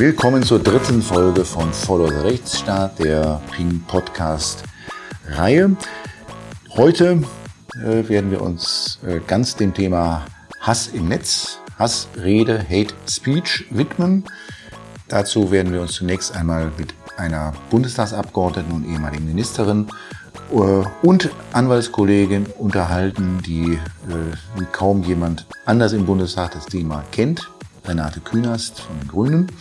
Willkommen zur dritten Folge von Follow the Rechtsstaat, der Ping Podcast Reihe. Heute äh, werden wir uns äh, ganz dem Thema Hass im Netz, Hassrede, Hate Speech widmen. Dazu werden wir uns zunächst einmal mit einer Bundestagsabgeordneten und ehemaligen Ministerin äh, und Anwaltskollegin unterhalten, die äh, wie kaum jemand anders im Bundestag das Thema kennt, Renate Künast von den Grünen.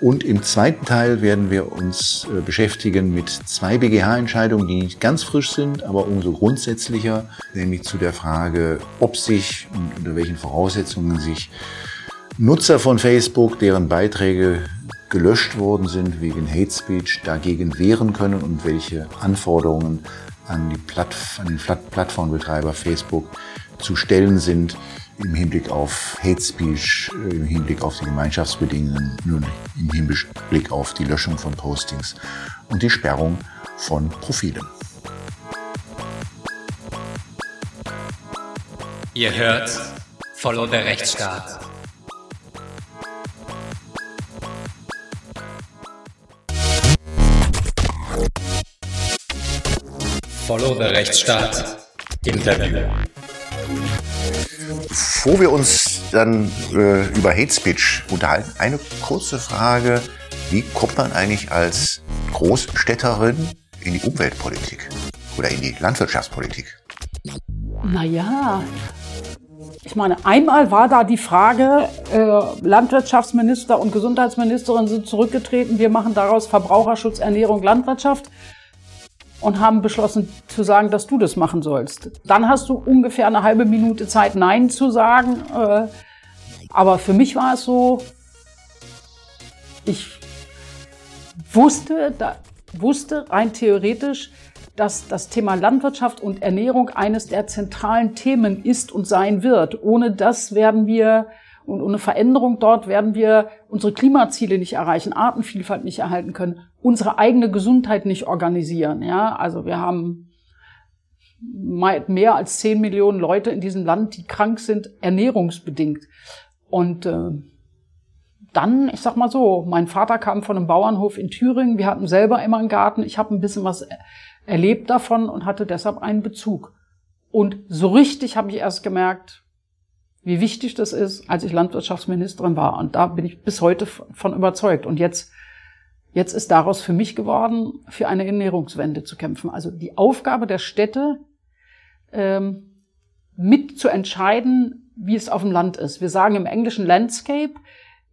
Und im zweiten Teil werden wir uns äh, beschäftigen mit zwei BGH-Entscheidungen, die nicht ganz frisch sind, aber umso grundsätzlicher, nämlich zu der Frage, ob sich und unter welchen Voraussetzungen sich Nutzer von Facebook, deren Beiträge gelöscht worden sind wegen Hate Speech, dagegen wehren können und welche Anforderungen an, die Platt, an den Plattformbetreiber Facebook zu stellen sind im Hinblick auf Hate Speech, äh, im Hinblick auf die Gemeinschaftsbedingungen, nun im Hinblick auf die Löschung von Postings und die Sperrung von Profilen. Ihr hört Follow der Rechtsstaat. Follow the Rechtsstaat Interview. Bevor wir uns dann äh, über Hate Speech unterhalten, eine kurze Frage. Wie kommt man eigentlich als Großstädterin in die Umweltpolitik oder in die Landwirtschaftspolitik? Naja, ich meine, einmal war da die Frage, äh, Landwirtschaftsminister und Gesundheitsministerin sind zurückgetreten, wir machen daraus Verbraucherschutz, Ernährung, Landwirtschaft und haben beschlossen zu sagen, dass du das machen sollst. Dann hast du ungefähr eine halbe Minute Zeit, Nein zu sagen. Äh, aber für mich war es so, ich wusste, da, wusste rein theoretisch, dass das Thema Landwirtschaft und Ernährung eines der zentralen Themen ist und sein wird. Ohne das werden wir und ohne Veränderung dort werden wir unsere Klimaziele nicht erreichen, Artenvielfalt nicht erhalten können, unsere eigene Gesundheit nicht organisieren. Ja, also wir haben mehr als zehn Millionen Leute in diesem Land, die krank sind, ernährungsbedingt. Und äh, dann, ich sag mal so, mein Vater kam von einem Bauernhof in Thüringen. Wir hatten selber immer einen Garten. Ich habe ein bisschen was erlebt davon und hatte deshalb einen Bezug. Und so richtig habe ich erst gemerkt, wie wichtig das ist, als ich Landwirtschaftsministerin war. Und da bin ich bis heute von überzeugt. Und jetzt, jetzt ist daraus für mich geworden, für eine Ernährungswende zu kämpfen. Also die Aufgabe der Städte, ähm, mit zu entscheiden, wie es auf dem Land ist. Wir sagen im Englischen Landscape.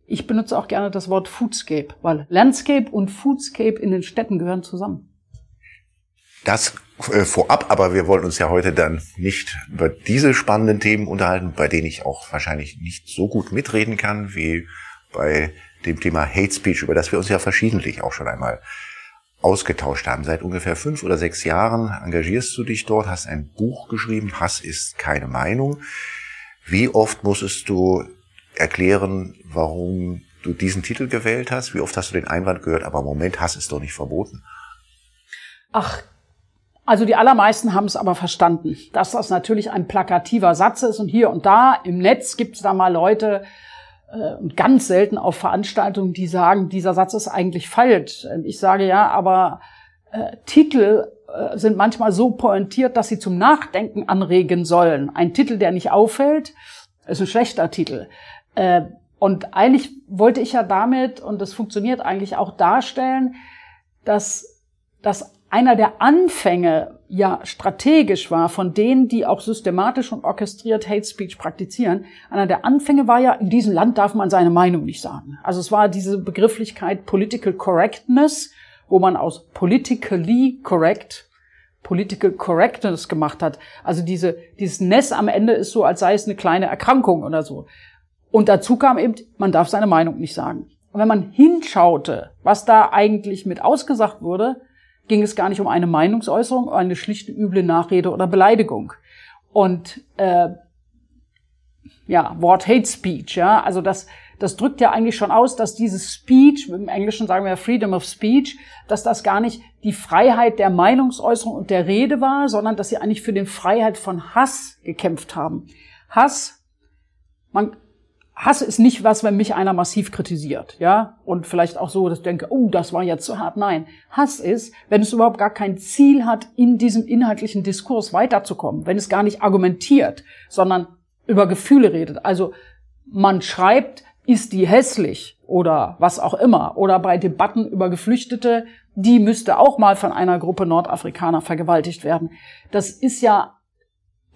Ich benutze auch gerne das Wort Foodscape, weil Landscape und Foodscape in den Städten gehören zusammen. Das äh, vorab, aber wir wollen uns ja heute dann nicht über diese spannenden Themen unterhalten, bei denen ich auch wahrscheinlich nicht so gut mitreden kann wie bei dem Thema Hate Speech, über das wir uns ja verschiedentlich auch schon einmal ausgetauscht haben. Seit ungefähr fünf oder sechs Jahren engagierst du dich dort, hast ein Buch geschrieben, Hass ist keine Meinung. Wie oft musstest du erklären, warum du diesen Titel gewählt hast? Wie oft hast du den Einwand gehört, aber Moment, Hass ist doch nicht verboten? Ach, also die allermeisten haben es aber verstanden, dass das natürlich ein plakativer Satz ist und hier und da im Netz gibt es da mal Leute, äh, ganz selten auf Veranstaltungen, die sagen, dieser Satz ist eigentlich falsch. Ich sage ja, aber äh, Titel äh, sind manchmal so pointiert, dass sie zum Nachdenken anregen sollen. Ein Titel, der nicht auffällt, ist ein schlechter Titel. Äh, und eigentlich wollte ich ja damit, und das funktioniert eigentlich auch darstellen, dass das einer der Anfänge ja strategisch war von denen, die auch systematisch und orchestriert Hate Speech praktizieren. Einer der Anfänge war ja, in diesem Land darf man seine Meinung nicht sagen. Also es war diese Begrifflichkeit Political Correctness, wo man aus politically correct Political Correctness gemacht hat. Also diese, dieses Ness am Ende ist so, als sei es eine kleine Erkrankung oder so. Und dazu kam eben, man darf seine Meinung nicht sagen. Und wenn man hinschaute, was da eigentlich mit ausgesagt wurde, ging es gar nicht um eine Meinungsäußerung, eine schlichte üble Nachrede oder Beleidigung. Und äh, ja, Wort Hate Speech, ja, also das, das drückt ja eigentlich schon aus, dass dieses Speech, im Englischen sagen wir Freedom of Speech, dass das gar nicht die Freiheit der Meinungsäußerung und der Rede war, sondern dass sie eigentlich für die Freiheit von Hass gekämpft haben. Hass, man, Hass ist nicht was, wenn mich einer massiv kritisiert, ja, und vielleicht auch so, dass ich denke, oh, das war jetzt zu hart. Nein, Hass ist, wenn es überhaupt gar kein Ziel hat, in diesem inhaltlichen Diskurs weiterzukommen, wenn es gar nicht argumentiert, sondern über Gefühle redet. Also man schreibt, ist die hässlich oder was auch immer, oder bei Debatten über Geflüchtete, die müsste auch mal von einer Gruppe Nordafrikaner vergewaltigt werden. Das ist ja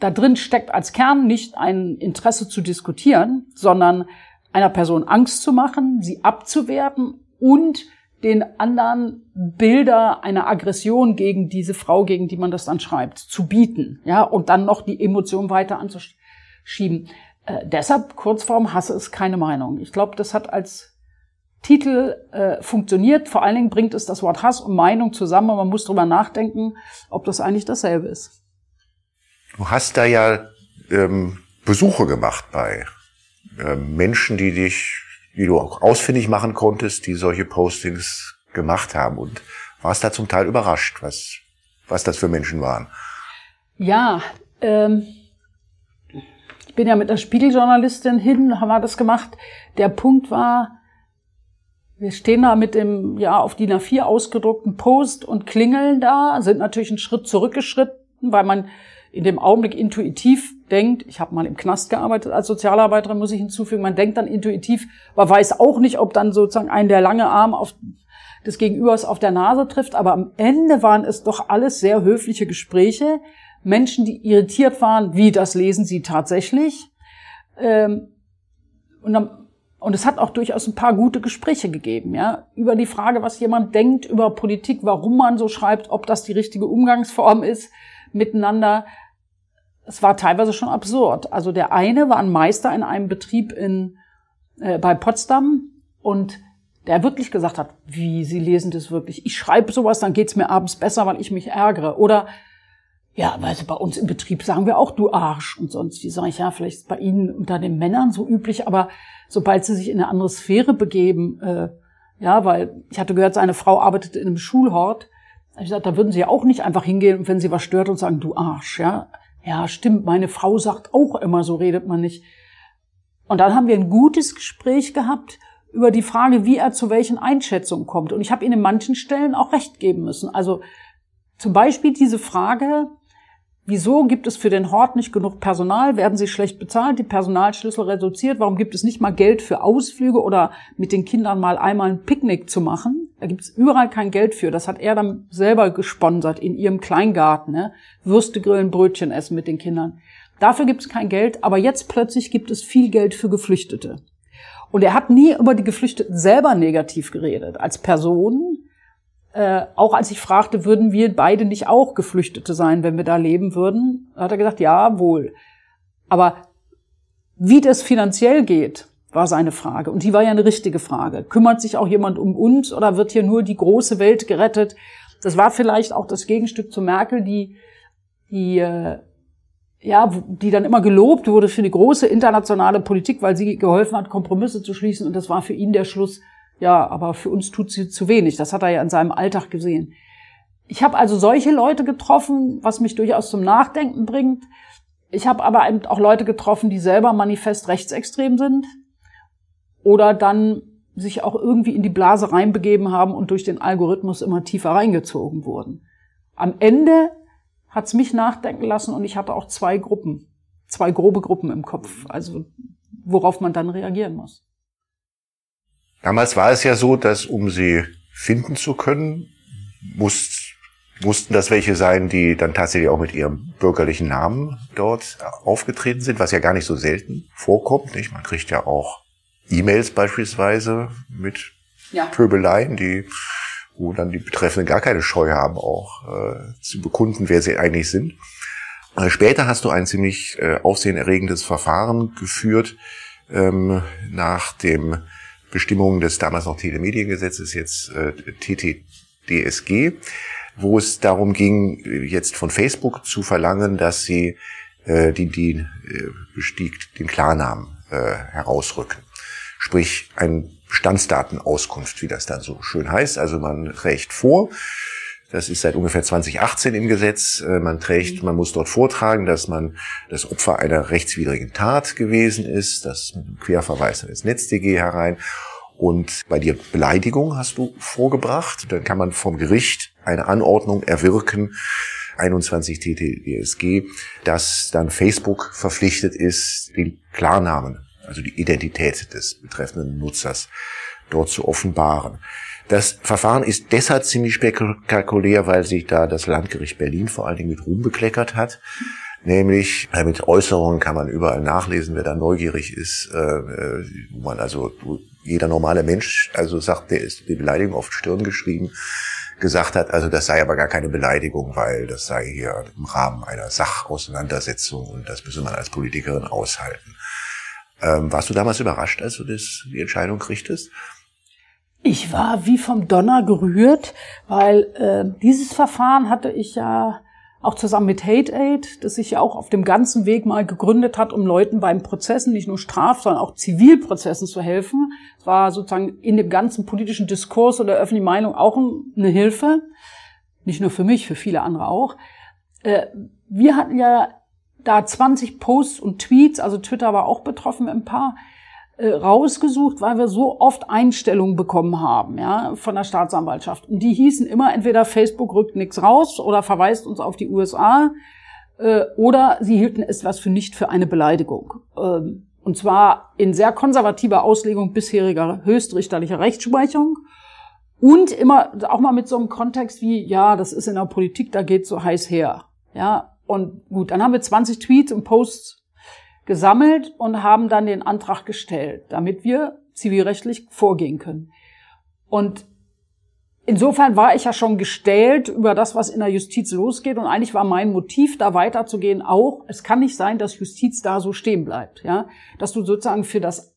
da drin steckt als Kern nicht ein Interesse zu diskutieren, sondern einer Person Angst zu machen, sie abzuwerten und den anderen Bilder einer Aggression gegen diese Frau, gegen die man das dann schreibt, zu bieten, ja, und dann noch die Emotion weiter anzuschieben. Äh, deshalb Kurzform Hasse ist keine Meinung. Ich glaube, das hat als Titel äh, funktioniert. Vor allen Dingen bringt es das Wort Hass und Meinung zusammen und man muss drüber nachdenken, ob das eigentlich dasselbe ist. Du hast da ja ähm, Besuche gemacht bei äh, Menschen, die dich, die du auch ausfindig machen konntest, die solche Postings gemacht haben und warst da zum Teil überrascht, was, was das für Menschen waren. Ja, ähm, ich bin ja mit der Spiegeljournalistin hin, haben wir das gemacht. Der Punkt war, wir stehen da mit dem ja auf DIN A4 ausgedruckten Post und klingeln da, sind natürlich einen Schritt zurückgeschritten, weil man in dem Augenblick intuitiv denkt, ich habe mal im Knast gearbeitet als Sozialarbeiterin, muss ich hinzufügen, man denkt dann intuitiv, man weiß auch nicht, ob dann sozusagen ein der lange Arm auf des Gegenübers auf der Nase trifft, aber am Ende waren es doch alles sehr höfliche Gespräche, Menschen, die irritiert waren, wie das lesen sie tatsächlich. Ähm, und, dann, und es hat auch durchaus ein paar gute Gespräche gegeben, ja, über die Frage, was jemand denkt über Politik, warum man so schreibt, ob das die richtige Umgangsform ist miteinander es war teilweise schon absurd. Also der eine war ein Meister in einem Betrieb in, äh, bei Potsdam und der wirklich gesagt hat, wie, Sie lesen das wirklich? Ich schreibe sowas, dann geht's mir abends besser, weil ich mich ärgere. Oder, ja, weil bei uns im Betrieb sagen wir auch, du Arsch und sonst. Die sage ich, ja, vielleicht bei Ihnen unter den Männern so üblich, aber sobald sie sich in eine andere Sphäre begeben, äh, ja, weil ich hatte gehört, seine Frau arbeitet in einem Schulhort. Ich gesagt, da würden sie ja auch nicht einfach hingehen, wenn sie was stört und sagen, du Arsch, ja. Ja, stimmt, meine Frau sagt auch immer, so redet man nicht. Und dann haben wir ein gutes Gespräch gehabt über die Frage, wie er zu welchen Einschätzungen kommt. Und ich habe ihm in manchen Stellen auch recht geben müssen. Also zum Beispiel diese Frage, Wieso gibt es für den Hort nicht genug Personal? Werden sie schlecht bezahlt? Die Personalschlüssel reduziert? Warum gibt es nicht mal Geld für Ausflüge oder mit den Kindern mal einmal ein Picknick zu machen? Da gibt es überall kein Geld für. Das hat er dann selber gesponsert in ihrem Kleingarten. Ne? Würste grillen, Brötchen essen mit den Kindern. Dafür gibt es kein Geld, aber jetzt plötzlich gibt es viel Geld für Geflüchtete. Und er hat nie über die Geflüchteten selber negativ geredet. Als Person, äh, auch als ich fragte, würden wir beide nicht auch Geflüchtete sein, wenn wir da leben würden, hat er gesagt, ja, wohl. Aber wie das finanziell geht, war seine Frage. Und die war ja eine richtige Frage. Kümmert sich auch jemand um uns oder wird hier nur die große Welt gerettet? Das war vielleicht auch das Gegenstück zu Merkel, die, die, äh, ja, die dann immer gelobt wurde für die große internationale Politik, weil sie geholfen hat, Kompromisse zu schließen. Und das war für ihn der Schluss, ja, aber für uns tut sie zu wenig. Das hat er ja in seinem Alltag gesehen. Ich habe also solche Leute getroffen, was mich durchaus zum Nachdenken bringt. Ich habe aber eben auch Leute getroffen, die selber manifest rechtsextrem sind oder dann sich auch irgendwie in die Blase reinbegeben haben und durch den Algorithmus immer tiefer reingezogen wurden. Am Ende hat's mich nachdenken lassen und ich hatte auch zwei Gruppen, zwei grobe Gruppen im Kopf, also worauf man dann reagieren muss. Damals war es ja so, dass um sie finden zu können, muss, mussten das welche sein, die dann tatsächlich auch mit ihrem bürgerlichen Namen dort aufgetreten sind, was ja gar nicht so selten vorkommt. Nicht? Man kriegt ja auch E-Mails beispielsweise mit ja. Pöbeleien, die wo dann die Betreffenden gar keine Scheu haben, auch äh, zu bekunden, wer sie eigentlich sind. Äh, später hast du ein ziemlich äh, aufsehenerregendes Verfahren geführt ähm, nach dem Bestimmungen des damals noch Telemediengesetzes, jetzt äh, TTDSG, wo es darum ging, jetzt von Facebook zu verlangen, dass sie äh, die, die äh, den Klarnamen äh, herausrücken. Sprich, ein Bestandsdatenauskunft, wie das dann so schön heißt. Also man trägt vor, Das ist seit ungefähr 2018 im Gesetz. Äh, man trägt, man muss dort vortragen, dass man das Opfer einer rechtswidrigen Tat gewesen ist. Das mit einem Querverweis ins NetzDG herein. Und bei dir Beleidigung hast du vorgebracht. Dann kann man vom Gericht eine Anordnung erwirken, 21 TTDSG, dass dann Facebook verpflichtet ist, den Klarnamen, also die Identität des betreffenden Nutzers dort zu offenbaren. Das Verfahren ist deshalb ziemlich spektakulär, weil sich da das Landgericht Berlin vor allen Dingen mit Ruhm bekleckert hat. Nämlich äh, mit Äußerungen kann man überall nachlesen, wer da neugierig ist, äh, äh, wo man also jeder normale Mensch, also sagt, der ist die Beleidigung auf die Stirn geschrieben, gesagt hat, also das sei aber gar keine Beleidigung, weil das sei hier im Rahmen einer Sachauseinandersetzung und das müsse man als Politikerin aushalten. Ähm, warst du damals überrascht, als du das, die Entscheidung kriegtest? Ich war wie vom Donner gerührt, weil äh, dieses Verfahren hatte ich ja auch zusammen mit Hate Aid, das sich ja auch auf dem ganzen Weg mal gegründet hat, um Leuten beim Prozessen, nicht nur Straf, sondern auch Zivilprozessen zu helfen. Es war sozusagen in dem ganzen politischen Diskurs oder öffentlichen Meinung auch eine Hilfe. Nicht nur für mich, für viele andere auch. Äh, wir hatten ja da 20 Posts und Tweets, also Twitter war auch betroffen ein paar, rausgesucht, weil wir so oft Einstellungen bekommen haben, ja, von der Staatsanwaltschaft. Und die hießen immer entweder Facebook rückt nichts raus oder verweist uns auf die USA äh, oder sie hielten es was für nicht für eine Beleidigung. Ähm, und zwar in sehr konservativer Auslegung bisheriger höchstrichterlicher Rechtsprechung. Und immer auch mal mit so einem Kontext wie, ja, das ist in der Politik, da geht so heiß her. Ja, und gut, dann haben wir 20 Tweets und Posts gesammelt und haben dann den Antrag gestellt, damit wir zivilrechtlich vorgehen können. Und insofern war ich ja schon gestellt über das, was in der Justiz losgeht. Und eigentlich war mein Motiv, da weiterzugehen, auch, es kann nicht sein, dass Justiz da so stehen bleibt. Ja, Dass du sozusagen für das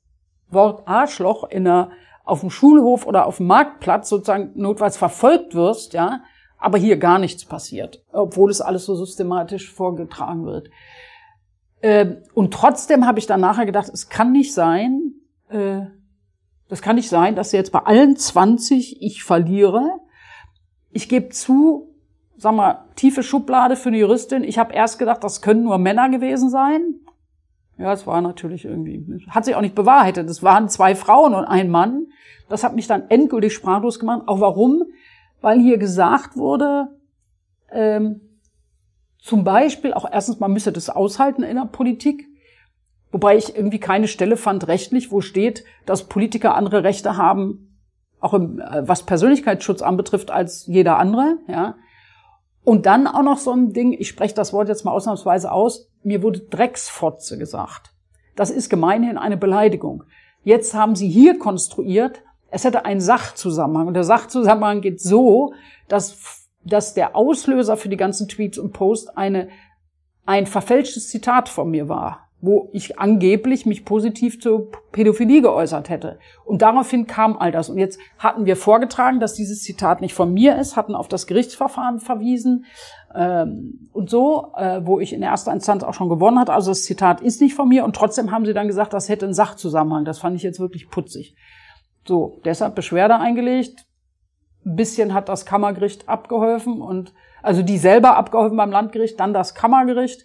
Wort Arschloch in der, auf dem Schulhof oder auf dem Marktplatz sozusagen notfalls verfolgt wirst, ja, aber hier gar nichts passiert, obwohl es alles so systematisch vorgetragen wird. Ähm, und trotzdem habe ich dann nachher gedacht, es kann nicht sein, äh, das kann nicht sein, dass jetzt bei allen 20 ich verliere. Ich gebe zu, sag mal, tiefe Schublade für eine Juristin. Ich habe erst gedacht, das können nur Männer gewesen sein. Ja, es war natürlich irgendwie, hat sich auch nicht bewahrheitet. Es waren zwei Frauen und ein Mann. Das hat mich dann endgültig sprachlos gemacht. Auch warum? Weil hier gesagt wurde, ähm, zum Beispiel auch erstens, man müsse das aushalten in der Politik. Wobei ich irgendwie keine Stelle fand rechtlich, wo steht, dass Politiker andere Rechte haben, auch im, äh, was Persönlichkeitsschutz anbetrifft, als jeder andere, ja. Und dann auch noch so ein Ding, ich spreche das Wort jetzt mal ausnahmsweise aus, mir wurde Drecksfotze gesagt. Das ist gemeinhin eine Beleidigung. Jetzt haben sie hier konstruiert, es hätte einen Sachzusammenhang. Und der Sachzusammenhang geht so, dass dass der Auslöser für die ganzen Tweets und Posts eine, ein verfälschtes Zitat von mir war, wo ich angeblich mich positiv zur Pädophilie geäußert hätte. Und daraufhin kam all das. Und jetzt hatten wir vorgetragen, dass dieses Zitat nicht von mir ist, hatten auf das Gerichtsverfahren verwiesen ähm, und so, äh, wo ich in erster Instanz auch schon gewonnen hatte. Also das Zitat ist nicht von mir und trotzdem haben sie dann gesagt, das hätte einen Sachzusammenhang. Das fand ich jetzt wirklich putzig. So, deshalb Beschwerde eingelegt, ein bisschen hat das Kammergericht abgeholfen und also die selber abgeholfen beim Landgericht, dann das Kammergericht.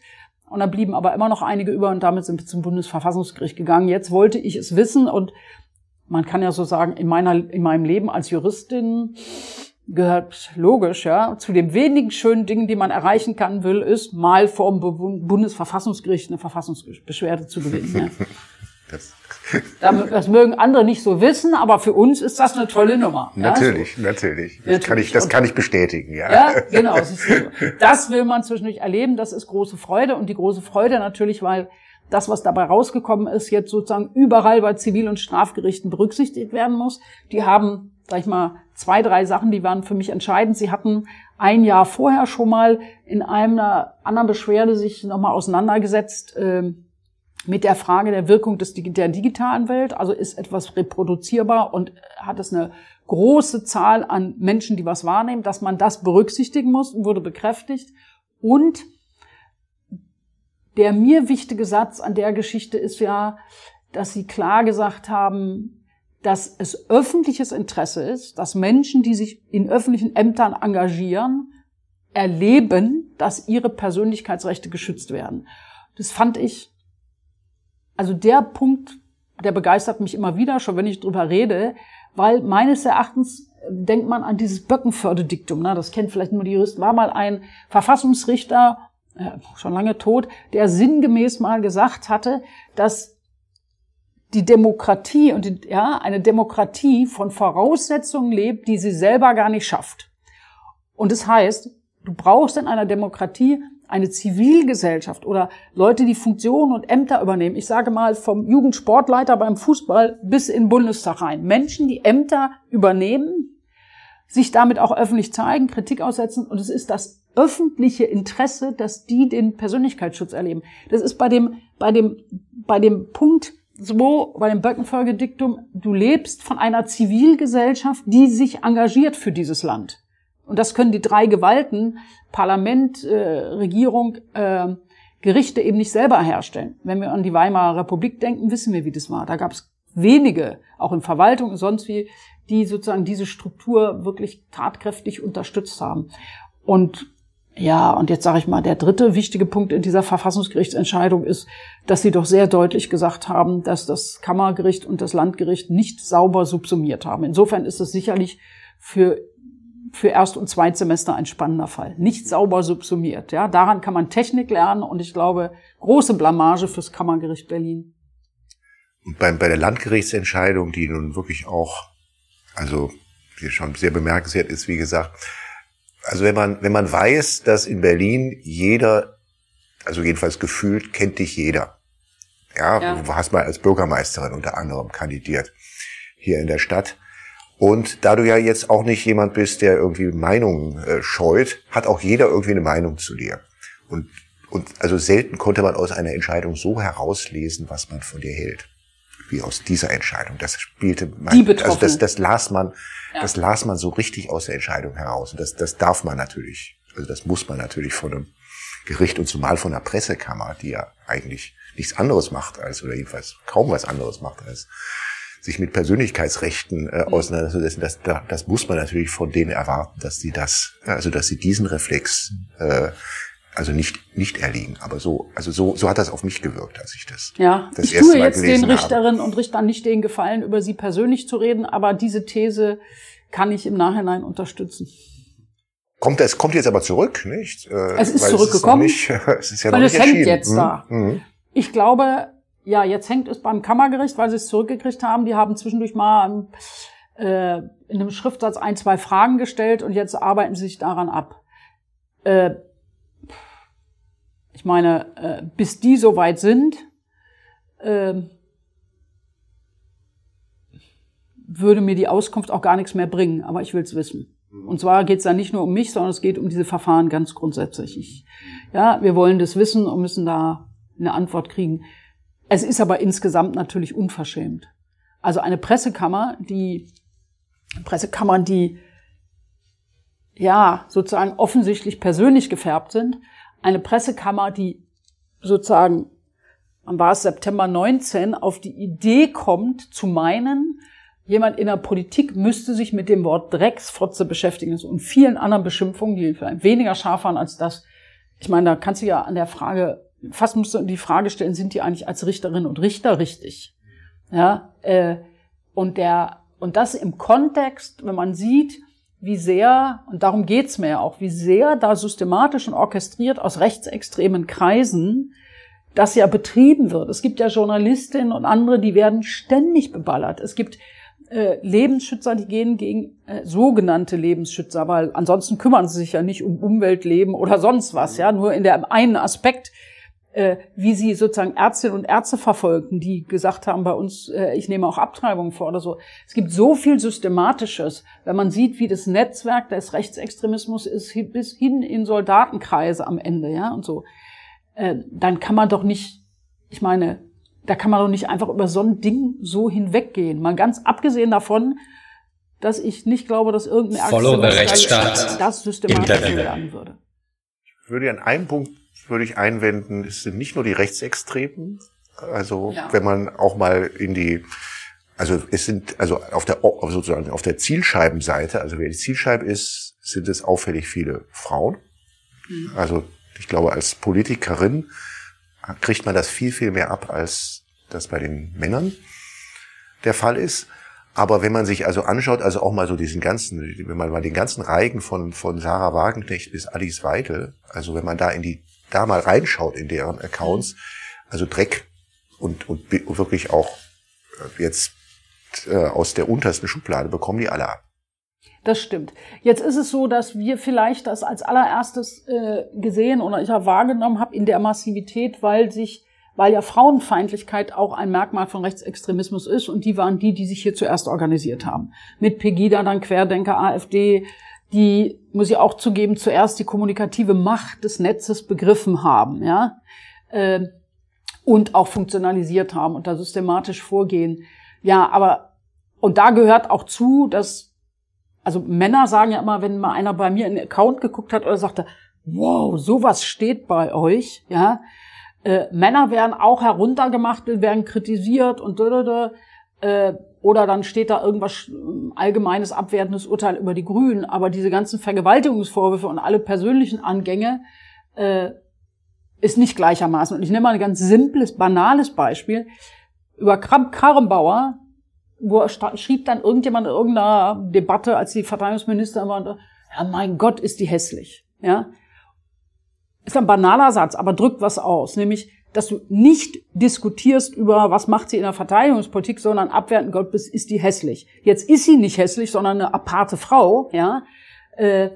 Und dann blieben aber immer noch einige über und damit sind wir zum Bundesverfassungsgericht gegangen. Jetzt wollte ich es wissen und man kann ja so sagen, in meiner, in meinem Leben als Juristin gehört logisch, ja, zu den wenigen schönen Dingen, die man erreichen kann will, ist mal vor dem Bundesverfassungsgericht eine Verfassungsbeschwerde zu gewinnen. Ja. Das, das mögen andere nicht so wissen, aber für uns ist das eine tolle Nummer. Natürlich, ja, natürlich. Das natürlich. kann ich, das kann ich bestätigen, ja. Ja, genau. Das will man zwischendurch erleben. Das ist große Freude und die große Freude natürlich, weil das, was dabei rausgekommen ist, jetzt sozusagen überall bei Zivil- und Strafgerichten berücksichtigt werden muss. Die haben, sag ich mal, zwei, drei Sachen, die waren für mich entscheidend. Sie hatten ein Jahr vorher schon mal in einer anderen Beschwerde sich nochmal auseinandergesetzt, äh, mit der Frage der Wirkung des, der digitalen Welt. Also ist etwas reproduzierbar und hat es eine große Zahl an Menschen, die was wahrnehmen, dass man das berücksichtigen muss wurde bekräftigt. Und der mir wichtige Satz an der Geschichte ist ja, dass sie klar gesagt haben, dass es öffentliches Interesse ist, dass Menschen, die sich in öffentlichen Ämtern engagieren, erleben, dass ihre Persönlichkeitsrechte geschützt werden. Das fand ich, also der Punkt, der begeistert mich immer wieder, schon wenn ich drüber rede, weil meines Erachtens denkt man an dieses Böckenförde-Diktum, ne? das kennt vielleicht nur die Juristen, war mal ein Verfassungsrichter, äh, schon lange tot, der sinngemäß mal gesagt hatte, dass die Demokratie und die, ja, eine Demokratie von Voraussetzungen lebt, die sie selber gar nicht schafft. Und das heißt, du brauchst in einer Demokratie eine Zivilgesellschaft oder Leute, die Funktionen und Ämter übernehmen. Ich sage mal vom Jugendsportleiter beim Fußball bis in den Bundestag rein. Menschen, die Ämter übernehmen, sich damit auch öffentlich zeigen, Kritik aussetzen und es ist das öffentliche Interesse, dass die den Persönlichkeitsschutz erleben. Das ist bei dem, bei dem, bei dem Punkt so, bei dem Böckenfolgediktum, du lebst von einer Zivilgesellschaft, die sich engagiert für dieses Land. Und das können die drei Gewalten, Parlament, äh, Regierung, äh, Gerichte eben nicht selber herstellen. Wenn wir an die Weimarer Republik denken, wissen wir, wie das war. Da gab es wenige, auch in Verwaltung und sonst wie, die sozusagen diese Struktur wirklich tatkräftig unterstützt haben. Und ja, und jetzt sage ich mal, der dritte wichtige Punkt in dieser Verfassungsgerichtsentscheidung ist, dass sie doch sehr deutlich gesagt haben, dass das Kammergericht und das Landgericht nicht sauber subsumiert haben. Insofern ist es sicherlich für für Erst- und Zweitsemester ein spannender Fall. Nicht sauber subsumiert. Ja, daran kann man Technik lernen und ich glaube, große Blamage fürs Kammergericht Berlin. Und bei, bei der Landgerichtsentscheidung, die nun wirklich auch, also die schon sehr bemerkenswert ist, wie gesagt, also wenn man, wenn man weiß, dass in Berlin jeder, also jedenfalls gefühlt, kennt dich jeder. Ja, ja. du hast mal als Bürgermeisterin unter anderem kandidiert hier in der Stadt. Und da du ja jetzt auch nicht jemand bist, der irgendwie Meinungen äh, scheut, hat auch jeder irgendwie eine Meinung zu dir. Und, und also selten konnte man aus einer Entscheidung so herauslesen, was man von dir hält wie aus dieser Entscheidung. Das spielte man, Die also das, das las man, ja. das las man so richtig aus der Entscheidung heraus. Und das, das darf man natürlich, also das muss man natürlich von einem Gericht und zumal von einer Pressekammer, die ja eigentlich nichts anderes macht als, oder jedenfalls kaum was anderes macht als sich mit Persönlichkeitsrechten äh, mhm. auseinanderzusetzen, das, das, das muss man natürlich von denen erwarten, dass sie das, also dass sie diesen Reflex äh, also nicht nicht erliegen, aber so also so so hat das auf mich gewirkt, als ich das ja das ich erste tue Mal jetzt den Richterinnen und Richtern nicht den Gefallen, über sie persönlich zu reden, aber diese These kann ich im Nachhinein unterstützen. Kommt es kommt jetzt aber zurück, nicht? Äh, es ist zurückgekommen. Es ist, nicht, es ist ja weil noch nicht es hängt jetzt mhm. da. Mhm. Ich glaube, ja, jetzt hängt es beim Kammergericht, weil sie es zurückgekriegt haben. Die haben zwischendurch mal äh, in einem Schriftsatz ein, zwei Fragen gestellt und jetzt arbeiten sie sich daran ab. Äh, ich meine, äh, bis die so weit sind, äh, würde mir die Auskunft auch gar nichts mehr bringen, aber ich will es wissen. Und zwar geht es da nicht nur um mich, sondern es geht um diese Verfahren ganz grundsätzlich. Ich, ja, wir wollen das wissen und müssen da eine Antwort kriegen. Es ist aber insgesamt natürlich unverschämt. Also eine Pressekammer, die Pressekammern, die ja sozusagen offensichtlich persönlich gefärbt sind, eine Pressekammer, die sozusagen, wann war es September 19, auf die Idee kommt, zu meinen, jemand in der Politik müsste sich mit dem Wort Drecksfrotze beschäftigen und vielen anderen Beschimpfungen, die vielleicht weniger scharf waren als das. Ich meine, da kannst du ja an der Frage, fast musst du die Frage stellen, sind die eigentlich als Richterinnen und Richter richtig? Ja, äh, und der, und das im Kontext, wenn man sieht, wie sehr, und darum geht's mir ja auch, wie sehr da systematisch und orchestriert aus rechtsextremen Kreisen das ja betrieben wird. Es gibt ja Journalistinnen und andere, die werden ständig beballert. Es gibt äh, Lebensschützer, die gehen gegen äh, sogenannte Lebensschützer, weil ansonsten kümmern sie sich ja nicht um Umweltleben oder sonst was, ja, nur in der einen Aspekt äh, wie sie sozusagen Ärztinnen und Ärzte verfolgten, die gesagt haben bei uns, äh, ich nehme auch Abtreibungen vor oder so. Es gibt so viel Systematisches, wenn man sieht, wie das Netzwerk des Rechtsextremismus ist, bis hin in Soldatenkreise am Ende, ja, und so. Äh, dann kann man doch nicht, ich meine, da kann man doch nicht einfach über so ein Ding so hinweggehen. Mal ganz abgesehen davon, dass ich nicht glaube, dass irgendein Rechtsstaat das systematisch lernen würde. Ich würde an einem Punkt würde ich einwenden, es sind nicht nur die Rechtsextremen. Also ja. wenn man auch mal in die Also es sind, also auf der sozusagen auf der Zielscheibenseite, also wer die Zielscheibe ist, sind es auffällig viele Frauen. Mhm. Also ich glaube, als Politikerin kriegt man das viel, viel mehr ab, als das bei den Männern der Fall ist. Aber wenn man sich also anschaut, also auch mal so diesen ganzen, wenn man mal den ganzen Reigen von, von Sarah Wagenknecht bis Alice Weidel, also wenn man da in die, da mal reinschaut in deren Accounts, also Dreck und, und wirklich auch äh, jetzt äh, aus der untersten Schublade bekommen die alle ab. Das stimmt. Jetzt ist es so, dass wir vielleicht das als allererstes äh, gesehen oder ich auch wahrgenommen habe in der Massivität, weil sich weil ja Frauenfeindlichkeit auch ein Merkmal von Rechtsextremismus ist und die waren die, die sich hier zuerst organisiert haben. Mit Pegida, dann Querdenker, AfD, die, muss ich auch zugeben, zuerst die kommunikative Macht des Netzes begriffen haben, ja, äh, und auch funktionalisiert haben und da systematisch vorgehen. Ja, aber, und da gehört auch zu, dass, also Männer sagen ja immer, wenn mal einer bei mir in den Account geguckt hat oder sagte, wow, sowas steht bei euch, ja, äh, Männer werden auch heruntergemacht, werden kritisiert und äh, oder dann steht da irgendwas äh, allgemeines abwertendes Urteil über die Grünen. Aber diese ganzen Vergewaltigungsvorwürfe und alle persönlichen Angänge äh, ist nicht gleichermaßen. Und ich nehme mal ein ganz simples, banales Beispiel. Über Kramp Karrenbauer, wo schrieb dann irgendjemand in irgendeiner Debatte, als die Verteidigungsministerin war, ja, mein Gott, ist die hässlich. Ja, ist ein banaler Satz, aber drückt was aus, nämlich, dass du nicht diskutierst über, was macht sie in der Verteidigungspolitik, sondern abwertend, Gott, ist die hässlich. Jetzt ist sie nicht hässlich, sondern eine aparte Frau, ja, äh,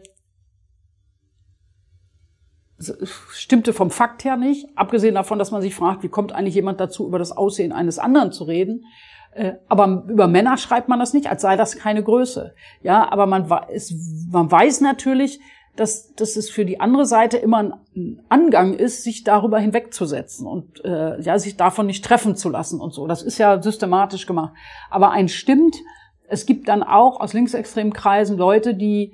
stimmte vom Fakt her nicht, abgesehen davon, dass man sich fragt, wie kommt eigentlich jemand dazu, über das Aussehen eines anderen zu reden. Äh, aber über Männer schreibt man das nicht, als sei das keine Größe. Ja, aber man weiß, man weiß natürlich, dass, dass es für die andere Seite immer ein Angang ist, sich darüber hinwegzusetzen und äh, ja, sich davon nicht treffen zu lassen und so. Das ist ja systematisch gemacht. Aber ein stimmt, es gibt dann auch aus linksextremen Kreisen Leute, die,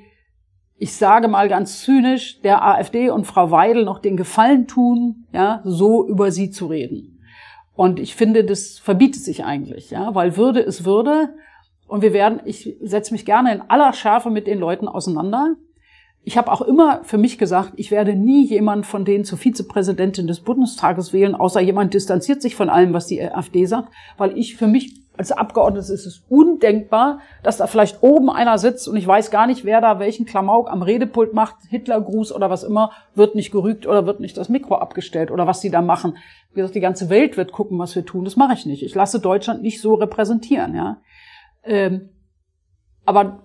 ich sage mal ganz zynisch, der AfD und Frau Weidel noch den Gefallen tun, ja, so über sie zu reden. Und ich finde, das verbietet sich eigentlich, ja, weil Würde ist Würde. Und wir werden, ich setze mich gerne in aller Schärfe mit den Leuten auseinander ich habe auch immer für mich gesagt, ich werde nie jemand von denen zur Vizepräsidentin des Bundestages wählen, außer jemand distanziert sich von allem, was die AfD sagt, weil ich für mich als Abgeordnetes ist es undenkbar, dass da vielleicht oben einer sitzt und ich weiß gar nicht, wer da welchen Klamauk am Redepult macht, Hitlergruß oder was immer, wird nicht gerügt oder wird nicht das Mikro abgestellt oder was die da machen. Wie gesagt, die ganze Welt wird gucken, was wir tun. Das mache ich nicht. Ich lasse Deutschland nicht so repräsentieren, ja. Ähm, aber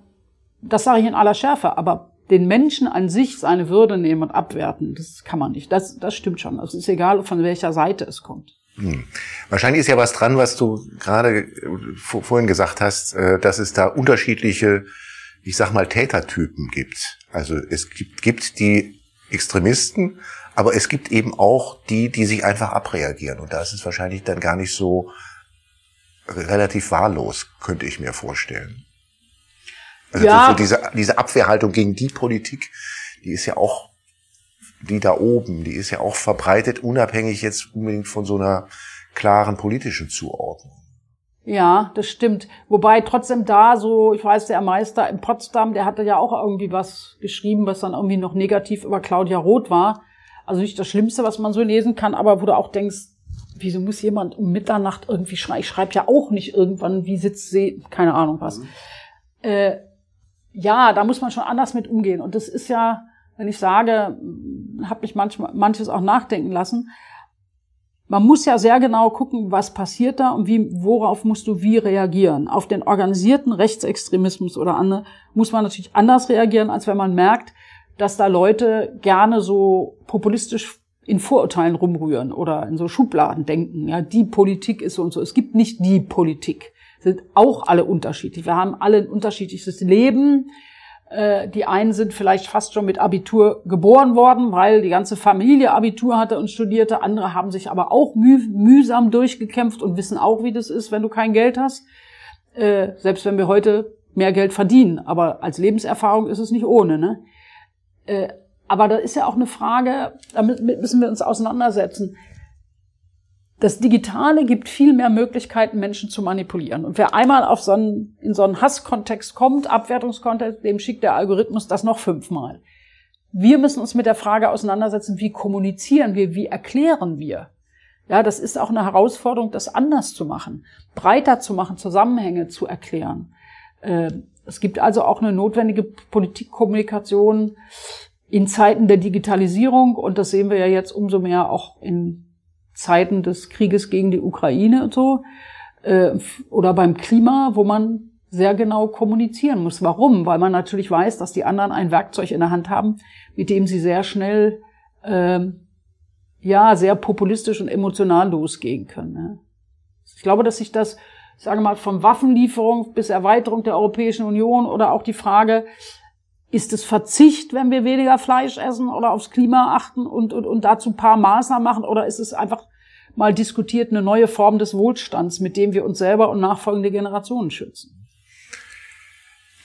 das sage ich in aller Schärfe. Aber den Menschen an sich seine Würde nehmen und abwerten, das kann man nicht. Das, das stimmt schon. Also es ist egal, von welcher Seite es kommt. Hm. Wahrscheinlich ist ja was dran, was du gerade äh, vorhin gesagt hast, äh, dass es da unterschiedliche, ich sag mal, Tätertypen gibt. Also es gibt, gibt die Extremisten, aber es gibt eben auch die, die sich einfach abreagieren. Und da ist es wahrscheinlich dann gar nicht so relativ wahllos, könnte ich mir vorstellen. Also ja. so diese, diese Abwehrhaltung gegen die Politik, die ist ja auch, die da oben, die ist ja auch verbreitet, unabhängig jetzt unbedingt von so einer klaren politischen Zuordnung. Ja, das stimmt. Wobei trotzdem da so, ich weiß, der Meister in Potsdam, der hatte ja auch irgendwie was geschrieben, was dann irgendwie noch negativ über Claudia Roth war. Also nicht das Schlimmste, was man so lesen kann, aber wo du auch denkst, wieso muss jemand um Mitternacht irgendwie schreiben? Ich schreibe ja auch nicht irgendwann, wie sitzt sie, keine Ahnung was. Mhm. Äh, ja, da muss man schon anders mit umgehen. Und das ist ja, wenn ich sage, hat mich manchmal, manches auch nachdenken lassen. Man muss ja sehr genau gucken, was passiert da und wie, worauf musst du wie reagieren. Auf den organisierten Rechtsextremismus oder andere muss man natürlich anders reagieren, als wenn man merkt, dass da Leute gerne so populistisch in Vorurteilen rumrühren oder in so Schubladen denken. Ja, die Politik ist so und so. Es gibt nicht die Politik sind auch alle unterschiedlich. Wir haben alle ein unterschiedliches Leben. Äh, die einen sind vielleicht fast schon mit Abitur geboren worden, weil die ganze Familie Abitur hatte und studierte. Andere haben sich aber auch müh mühsam durchgekämpft und wissen auch, wie das ist, wenn du kein Geld hast. Äh, selbst wenn wir heute mehr Geld verdienen. Aber als Lebenserfahrung ist es nicht ohne. Ne? Äh, aber da ist ja auch eine Frage, damit müssen wir uns auseinandersetzen das Digitale gibt viel mehr Möglichkeiten, Menschen zu manipulieren. Und wer einmal auf so einen, in so einen Hasskontext kommt, Abwertungskontext, dem schickt der Algorithmus das noch fünfmal. Wir müssen uns mit der Frage auseinandersetzen, wie kommunizieren wir, wie erklären wir. Ja, das ist auch eine Herausforderung, das anders zu machen, breiter zu machen, Zusammenhänge zu erklären. Äh, es gibt also auch eine notwendige Politikkommunikation in Zeiten der Digitalisierung und das sehen wir ja jetzt umso mehr auch in Zeiten des Krieges gegen die Ukraine und so, äh, oder beim Klima, wo man sehr genau kommunizieren muss. Warum? Weil man natürlich weiß, dass die anderen ein Werkzeug in der Hand haben, mit dem sie sehr schnell, äh, ja, sehr populistisch und emotional losgehen können. Ne? Ich glaube, dass sich das, ich sage mal, von Waffenlieferung bis Erweiterung der Europäischen Union oder auch die Frage, ist es Verzicht, wenn wir weniger Fleisch essen oder aufs Klima achten und, und, und dazu ein paar Maßnahmen machen? Oder ist es einfach mal diskutiert eine neue Form des Wohlstands, mit dem wir uns selber und nachfolgende Generationen schützen?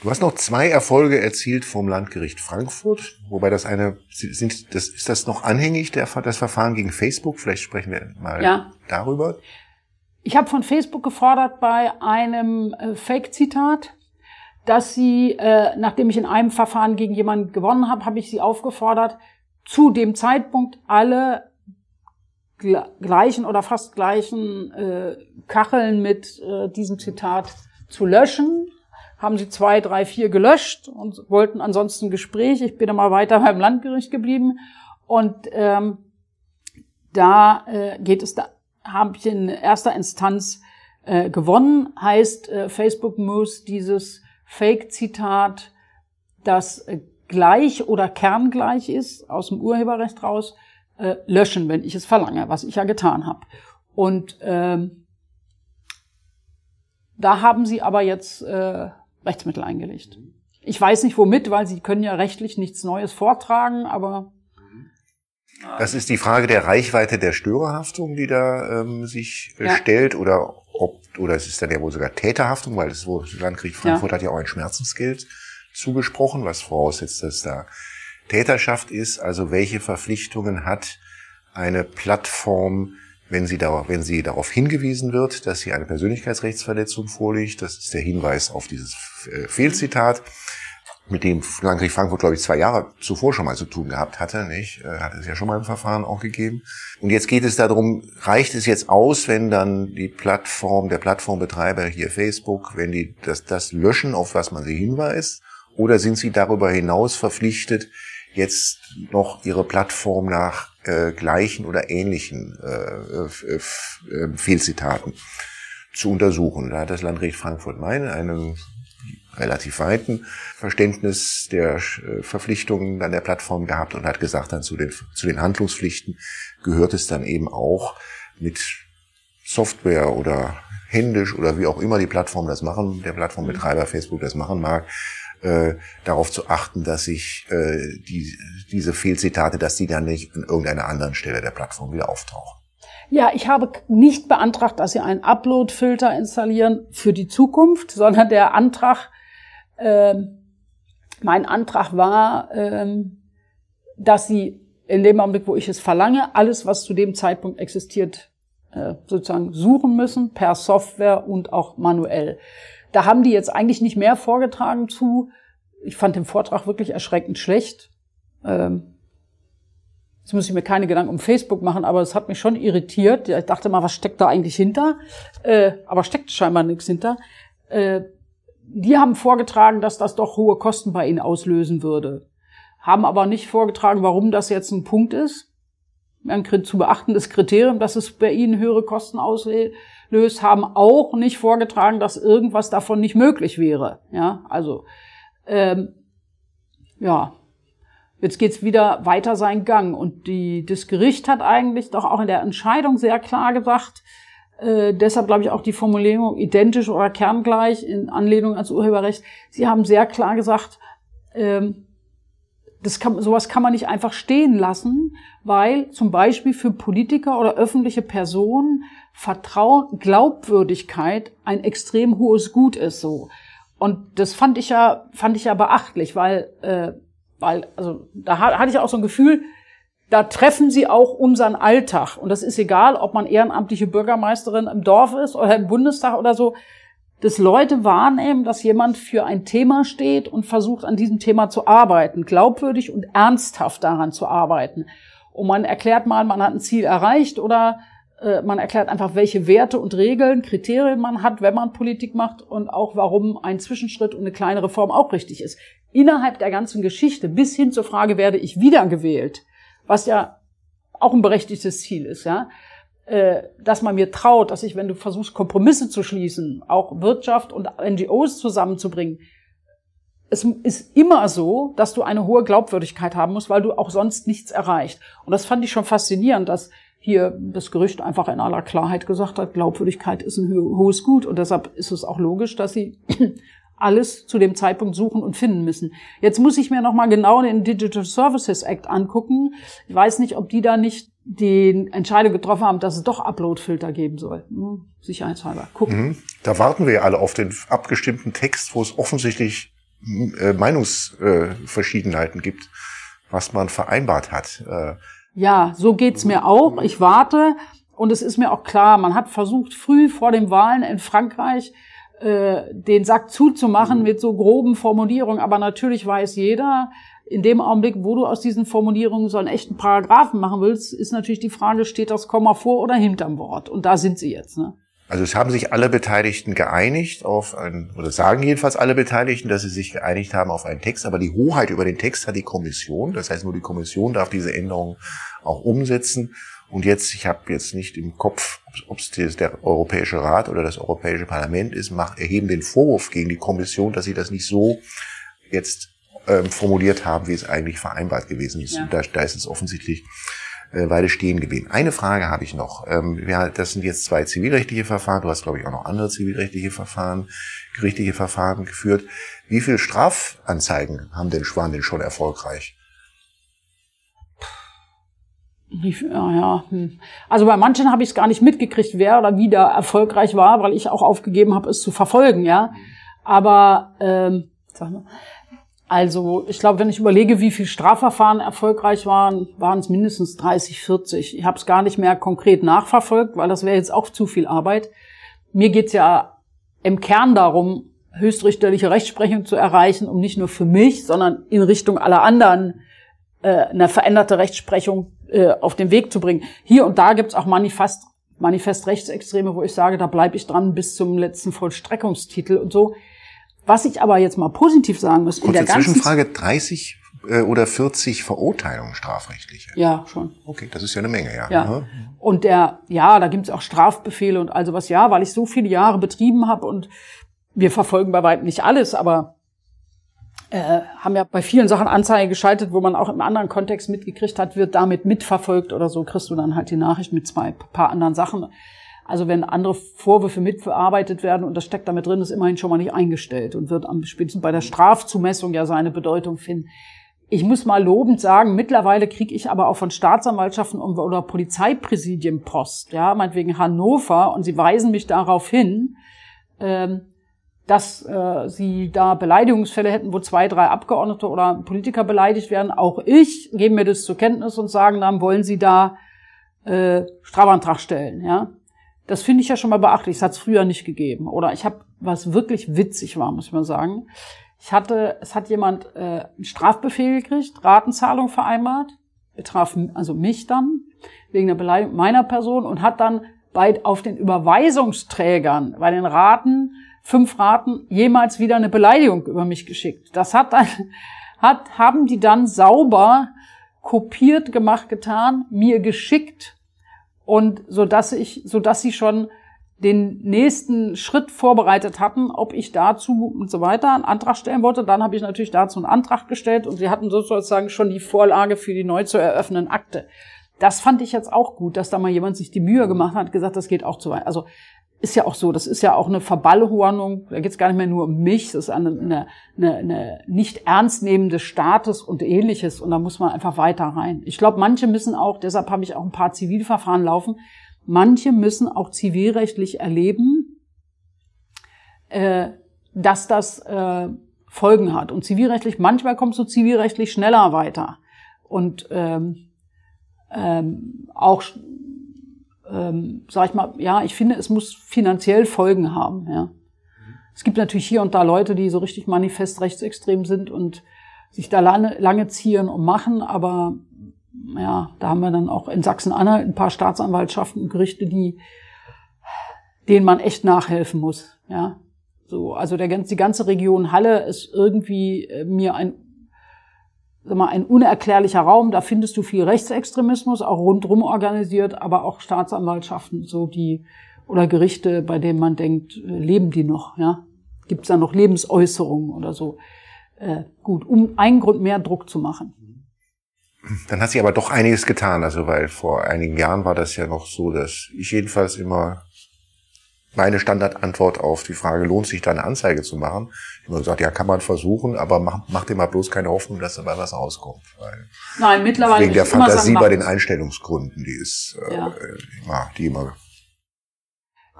Du hast noch zwei Erfolge erzielt vom Landgericht Frankfurt, wobei das eine sind, das ist das noch anhängig der das Verfahren gegen Facebook. Vielleicht sprechen wir mal ja. darüber. Ich habe von Facebook gefordert bei einem äh, Fake-Zitat dass sie, äh, nachdem ich in einem Verfahren gegen jemanden gewonnen habe, habe ich sie aufgefordert, zu dem Zeitpunkt alle gleichen oder fast gleichen äh, Kacheln mit äh, diesem Zitat zu löschen. Haben sie zwei, drei, vier gelöscht und wollten ansonsten Gespräch. Ich bin dann mal weiter beim Landgericht geblieben. Und ähm, da äh, geht es, da habe ich in erster Instanz äh, gewonnen. Heißt, äh, Facebook muss dieses Fake-Zitat, das äh, gleich oder kerngleich ist, aus dem Urheberrecht raus, äh, löschen, wenn ich es verlange, was ich ja getan habe. Und ähm, da haben sie aber jetzt äh, Rechtsmittel eingelegt. Ich weiß nicht womit, weil sie können ja rechtlich nichts Neues vortragen, aber das ist die Frage der Reichweite der Störerhaftung, die da ähm, sich äh, ja. stellt, oder ob, oder es ist dann ja wohl sogar Täterhaftung, weil das Landgericht Frankfurt ja. hat ja auch ein Schmerzensgeld zugesprochen, was voraussetzt, dass da Täterschaft ist. Also welche Verpflichtungen hat eine Plattform, wenn sie, darauf, wenn sie darauf hingewiesen wird, dass hier eine Persönlichkeitsrechtsverletzung vorliegt? Das ist der Hinweis auf dieses äh, Fehlzitat mit dem Landgericht Frankfurt, glaube ich, zwei Jahre zuvor schon mal zu tun gehabt hatte, nicht? Äh, hat es ja schon mal im Verfahren auch gegeben. Und jetzt geht es darum, reicht es jetzt aus, wenn dann die Plattform, der Plattformbetreiber hier Facebook, wenn die das, das löschen, auf was man sie hinweist? Oder sind sie darüber hinaus verpflichtet, jetzt noch ihre Plattform nach äh, gleichen oder ähnlichen äh, äh, äh, Fehlzitaten zu untersuchen? Da hat das Landgericht Frankfurt Main einen relativ weiten Verständnis der äh, Verpflichtungen an der Plattform gehabt und hat gesagt, dann zu den, zu den Handlungspflichten gehört es dann eben auch mit Software oder händisch oder wie auch immer die Plattform das machen, der Plattformbetreiber Facebook das machen mag, äh, darauf zu achten, dass sich äh, die, diese Fehlzitate, dass die dann nicht an irgendeiner anderen Stelle der Plattform wieder auftauchen. Ja, ich habe nicht beantragt, dass Sie einen Upload-Filter installieren für die Zukunft, sondern der Antrag mein Antrag war, ähm, dass sie in dem Augenblick, wo ich es verlange, alles, was zu dem Zeitpunkt existiert, äh, sozusagen suchen müssen, per Software und auch manuell. Da haben die jetzt eigentlich nicht mehr vorgetragen zu. Ich fand den Vortrag wirklich erschreckend schlecht. Ähm, jetzt muss ich mir keine Gedanken um Facebook machen, aber es hat mich schon irritiert. Ich dachte mal, was steckt da eigentlich hinter? Äh, aber steckt scheinbar nichts hinter. Die haben vorgetragen, dass das doch hohe Kosten bei ihnen auslösen würde, haben aber nicht vorgetragen, warum das jetzt ein Punkt ist. Ein zu beachtendes Kriterium, dass es bei ihnen höhere Kosten auslöst, haben auch nicht vorgetragen, dass irgendwas davon nicht möglich wäre. Ja, also ähm, ja, jetzt geht's wieder weiter seinen Gang und die, das Gericht hat eigentlich doch auch in der Entscheidung sehr klar gesagt, äh, deshalb glaube ich auch die Formulierung identisch oder kerngleich in Anlehnung ans Urheberrecht. Sie haben sehr klar gesagt, ähm, das kann, sowas kann man nicht einfach stehen lassen, weil zum Beispiel für Politiker oder öffentliche Personen Vertrauen, Glaubwürdigkeit ein extrem hohes Gut ist so. Und das fand ich ja, fand ich ja beachtlich, weil, äh, weil, also da hatte ich auch so ein Gefühl, da treffen sie auch unseren Alltag. Und das ist egal, ob man ehrenamtliche Bürgermeisterin im Dorf ist oder im Bundestag oder so. Dass Leute wahrnehmen, dass jemand für ein Thema steht und versucht, an diesem Thema zu arbeiten, glaubwürdig und ernsthaft daran zu arbeiten. Und man erklärt mal, man hat ein Ziel erreicht oder äh, man erklärt einfach, welche Werte und Regeln, Kriterien man hat, wenn man Politik macht und auch warum ein Zwischenschritt und eine kleine Reform auch richtig ist. Innerhalb der ganzen Geschichte bis hin zur Frage, werde ich wiedergewählt, was ja auch ein berechtigtes Ziel ist, ja, äh, dass man mir traut, dass ich, wenn du versuchst, Kompromisse zu schließen, auch Wirtschaft und NGOs zusammenzubringen, es ist immer so, dass du eine hohe Glaubwürdigkeit haben musst, weil du auch sonst nichts erreicht. Und das fand ich schon faszinierend, dass hier das Gerücht einfach in aller Klarheit gesagt hat, Glaubwürdigkeit ist ein hohes Gut. Und deshalb ist es auch logisch, dass sie alles zu dem Zeitpunkt suchen und finden müssen. Jetzt muss ich mir noch mal genau den Digital Services Act angucken. Ich weiß nicht, ob die da nicht die Entscheidung getroffen haben, dass es doch Upload-Filter geben soll. Hm, sicherheitshalber. Gucken. Mhm. Da warten wir ja alle auf den abgestimmten Text, wo es offensichtlich äh, Meinungsverschiedenheiten äh, gibt, was man vereinbart hat. Äh, ja, so geht's mir auch. Ich warte und es ist mir auch klar, man hat versucht, früh vor den Wahlen in Frankreich äh, den Sack zuzumachen mit so groben Formulierungen. Aber natürlich weiß jeder, in dem Augenblick, wo du aus diesen Formulierungen so einen echten Paragraphen machen willst, ist natürlich die Frage, steht das Komma vor oder hinterm Wort? Und da sind sie jetzt. Ne? Also es haben sich alle Beteiligten geeinigt auf ein, oder sagen jedenfalls alle Beteiligten, dass sie sich geeinigt haben auf einen Text, aber die Hoheit über den Text hat die Kommission. Das heißt, nur die Kommission darf diese Änderungen auch umsetzen. Und jetzt, ich habe jetzt nicht im Kopf, ob es der Europäische Rat oder das Europäische Parlament ist, mach, erheben den Vorwurf gegen die Kommission, dass sie das nicht so jetzt ähm, formuliert haben, wie es eigentlich vereinbart gewesen ist. Ja. Da, da ist es offensichtlich äh, Weile stehen geblieben. Eine Frage habe ich noch. Ähm, ja, das sind jetzt zwei zivilrechtliche Verfahren. Du hast, glaube ich, auch noch andere zivilrechtliche Verfahren, gerichtliche Verfahren geführt. Wie viele Strafanzeigen haben denn Schwan denn schon erfolgreich? Ja, ja. Hm. Also bei manchen habe ich es gar nicht mitgekriegt, wer oder wie da erfolgreich war, weil ich auch aufgegeben habe, es zu verfolgen, ja. Aber ähm, also ich glaube, wenn ich überlege, wie viel Strafverfahren erfolgreich waren, waren es mindestens 30, 40. Ich habe es gar nicht mehr konkret nachverfolgt, weil das wäre jetzt auch zu viel Arbeit. Mir geht's ja im Kern darum, höchstrichterliche Rechtsprechung zu erreichen, um nicht nur für mich, sondern in Richtung aller anderen äh, eine veränderte Rechtsprechung äh, auf den Weg zu bringen. Hier und da gibt's auch Manifest, Manifest Rechtsextreme, wo ich sage, da bleibe ich dran bis zum letzten Vollstreckungstitel und so. Was ich aber jetzt mal positiv sagen muss, Kurze in der ganzen Zwischenfrage 30 äh, oder 40 Verurteilungen strafrechtliche. Ja, schon. Okay, das ist ja eine Menge, ja. ja. Mhm. Und der, ja, da gibt's auch Strafbefehle und also was, ja, weil ich so viele Jahre betrieben habe und wir verfolgen bei weitem nicht alles, aber äh, haben ja bei vielen Sachen Anzeige geschaltet, wo man auch im anderen Kontext mitgekriegt hat, wird damit mitverfolgt oder so, kriegst du dann halt die Nachricht mit zwei paar anderen Sachen. Also wenn andere Vorwürfe mitverarbeitet werden und das steckt damit drin, ist immerhin schon mal nicht eingestellt und wird am spätestens bei der Strafzumessung ja seine Bedeutung finden. Ich muss mal lobend sagen, mittlerweile kriege ich aber auch von Staatsanwaltschaften oder Polizeipräsidien Post, ja, meinetwegen Hannover, und sie weisen mich darauf hin, ähm, dass äh, sie da Beleidigungsfälle hätten, wo zwei, drei Abgeordnete oder Politiker beleidigt werden. Auch ich gebe mir das zur Kenntnis und sagen, dann wollen sie da äh, Strafantrag stellen. Ja, das finde ich ja schon mal beachtlich. Das hat es früher nicht gegeben. Oder ich habe, was wirklich witzig war, muss man sagen. Ich hatte, es hat jemand äh, einen Strafbefehl gekriegt, Ratenzahlung vereinbart, betraf also mich dann wegen der Beleidigung meiner Person und hat dann bei auf den Überweisungsträgern bei den Raten fünf Raten jemals wieder eine Beleidigung über mich geschickt. Das hat dann, hat, haben die dann sauber kopiert gemacht getan, mir geschickt und so dass ich, so dass sie schon den nächsten Schritt vorbereitet hatten, ob ich dazu und so weiter einen Antrag stellen wollte. Dann habe ich natürlich dazu einen Antrag gestellt und sie hatten sozusagen schon die Vorlage für die neu zu eröffnenden Akte. Das fand ich jetzt auch gut, dass da mal jemand sich die Mühe gemacht hat, gesagt, das geht auch zu weit. Also ist ja auch so, das ist ja auch eine Verballhornung, da geht es gar nicht mehr nur um mich, das ist eine, eine, eine, eine nicht ernstnehmende Staates und ähnliches und da muss man einfach weiter rein. Ich glaube, manche müssen auch, deshalb habe ich auch ein paar Zivilverfahren laufen, manche müssen auch zivilrechtlich erleben, äh, dass das äh, Folgen hat. Und zivilrechtlich, manchmal kommst du zivilrechtlich schneller weiter. Und ähm, ähm, auch, ähm, sag ich mal, ja, ich finde, es muss finanziell Folgen haben. Ja. Es gibt natürlich hier und da Leute, die so richtig manifest rechtsextrem sind und sich da lange, lange ziehen und machen, aber ja, da haben wir dann auch in Sachsen-Anhalt ein paar Staatsanwaltschaften und Gerichte, die, denen man echt nachhelfen muss. Ja, so, also der, die ganze Region Halle ist irgendwie äh, mir ein, mal, ein unerklärlicher Raum. Da findest du viel Rechtsextremismus, auch rundrum organisiert, aber auch Staatsanwaltschaften, so die oder Gerichte, bei denen man denkt, äh, leben die noch? Ja, gibt es da noch Lebensäußerungen oder so? Äh, gut, um einen Grund mehr Druck zu machen. Dann hat sich aber doch einiges getan, also weil vor einigen Jahren war das ja noch so, dass ich jedenfalls immer meine Standardantwort auf die Frage, lohnt sich da eine Anzeige zu machen? Ich habe gesagt, ja, kann man versuchen, aber mach, mach dir mal bloß keine Hoffnung, dass dabei was rauskommt. Weil Nein, mittlerweile. Wegen der Fantasie bei den Einstellungsgründen, die ist äh, Ja. äh, immer, die immer.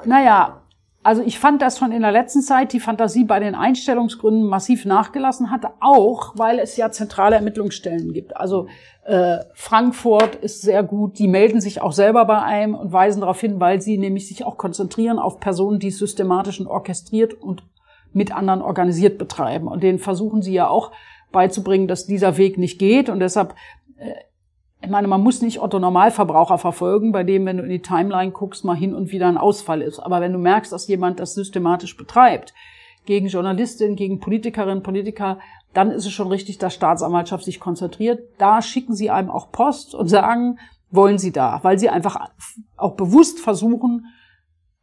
Naja, also ich fand, dass schon in der letzten Zeit die Fantasie bei den Einstellungsgründen massiv nachgelassen hat, auch weil es ja zentrale Ermittlungsstellen gibt. Also äh, Frankfurt ist sehr gut, die melden sich auch selber bei einem und weisen darauf hin, weil sie nämlich sich auch konzentrieren auf Personen, die systematisch und orchestriert und mit anderen organisiert betreiben. Und denen versuchen sie ja auch beizubringen, dass dieser Weg nicht geht. Und deshalb äh, ich meine, man muss nicht Otto Normalverbraucher verfolgen, bei dem, wenn du in die Timeline guckst, mal hin und wieder ein Ausfall ist. Aber wenn du merkst, dass jemand das systematisch betreibt, gegen Journalistinnen, gegen Politikerinnen, Politiker, dann ist es schon richtig, dass Staatsanwaltschaft sich konzentriert. Da schicken sie einem auch Post und sagen, wollen sie da, weil sie einfach auch bewusst versuchen,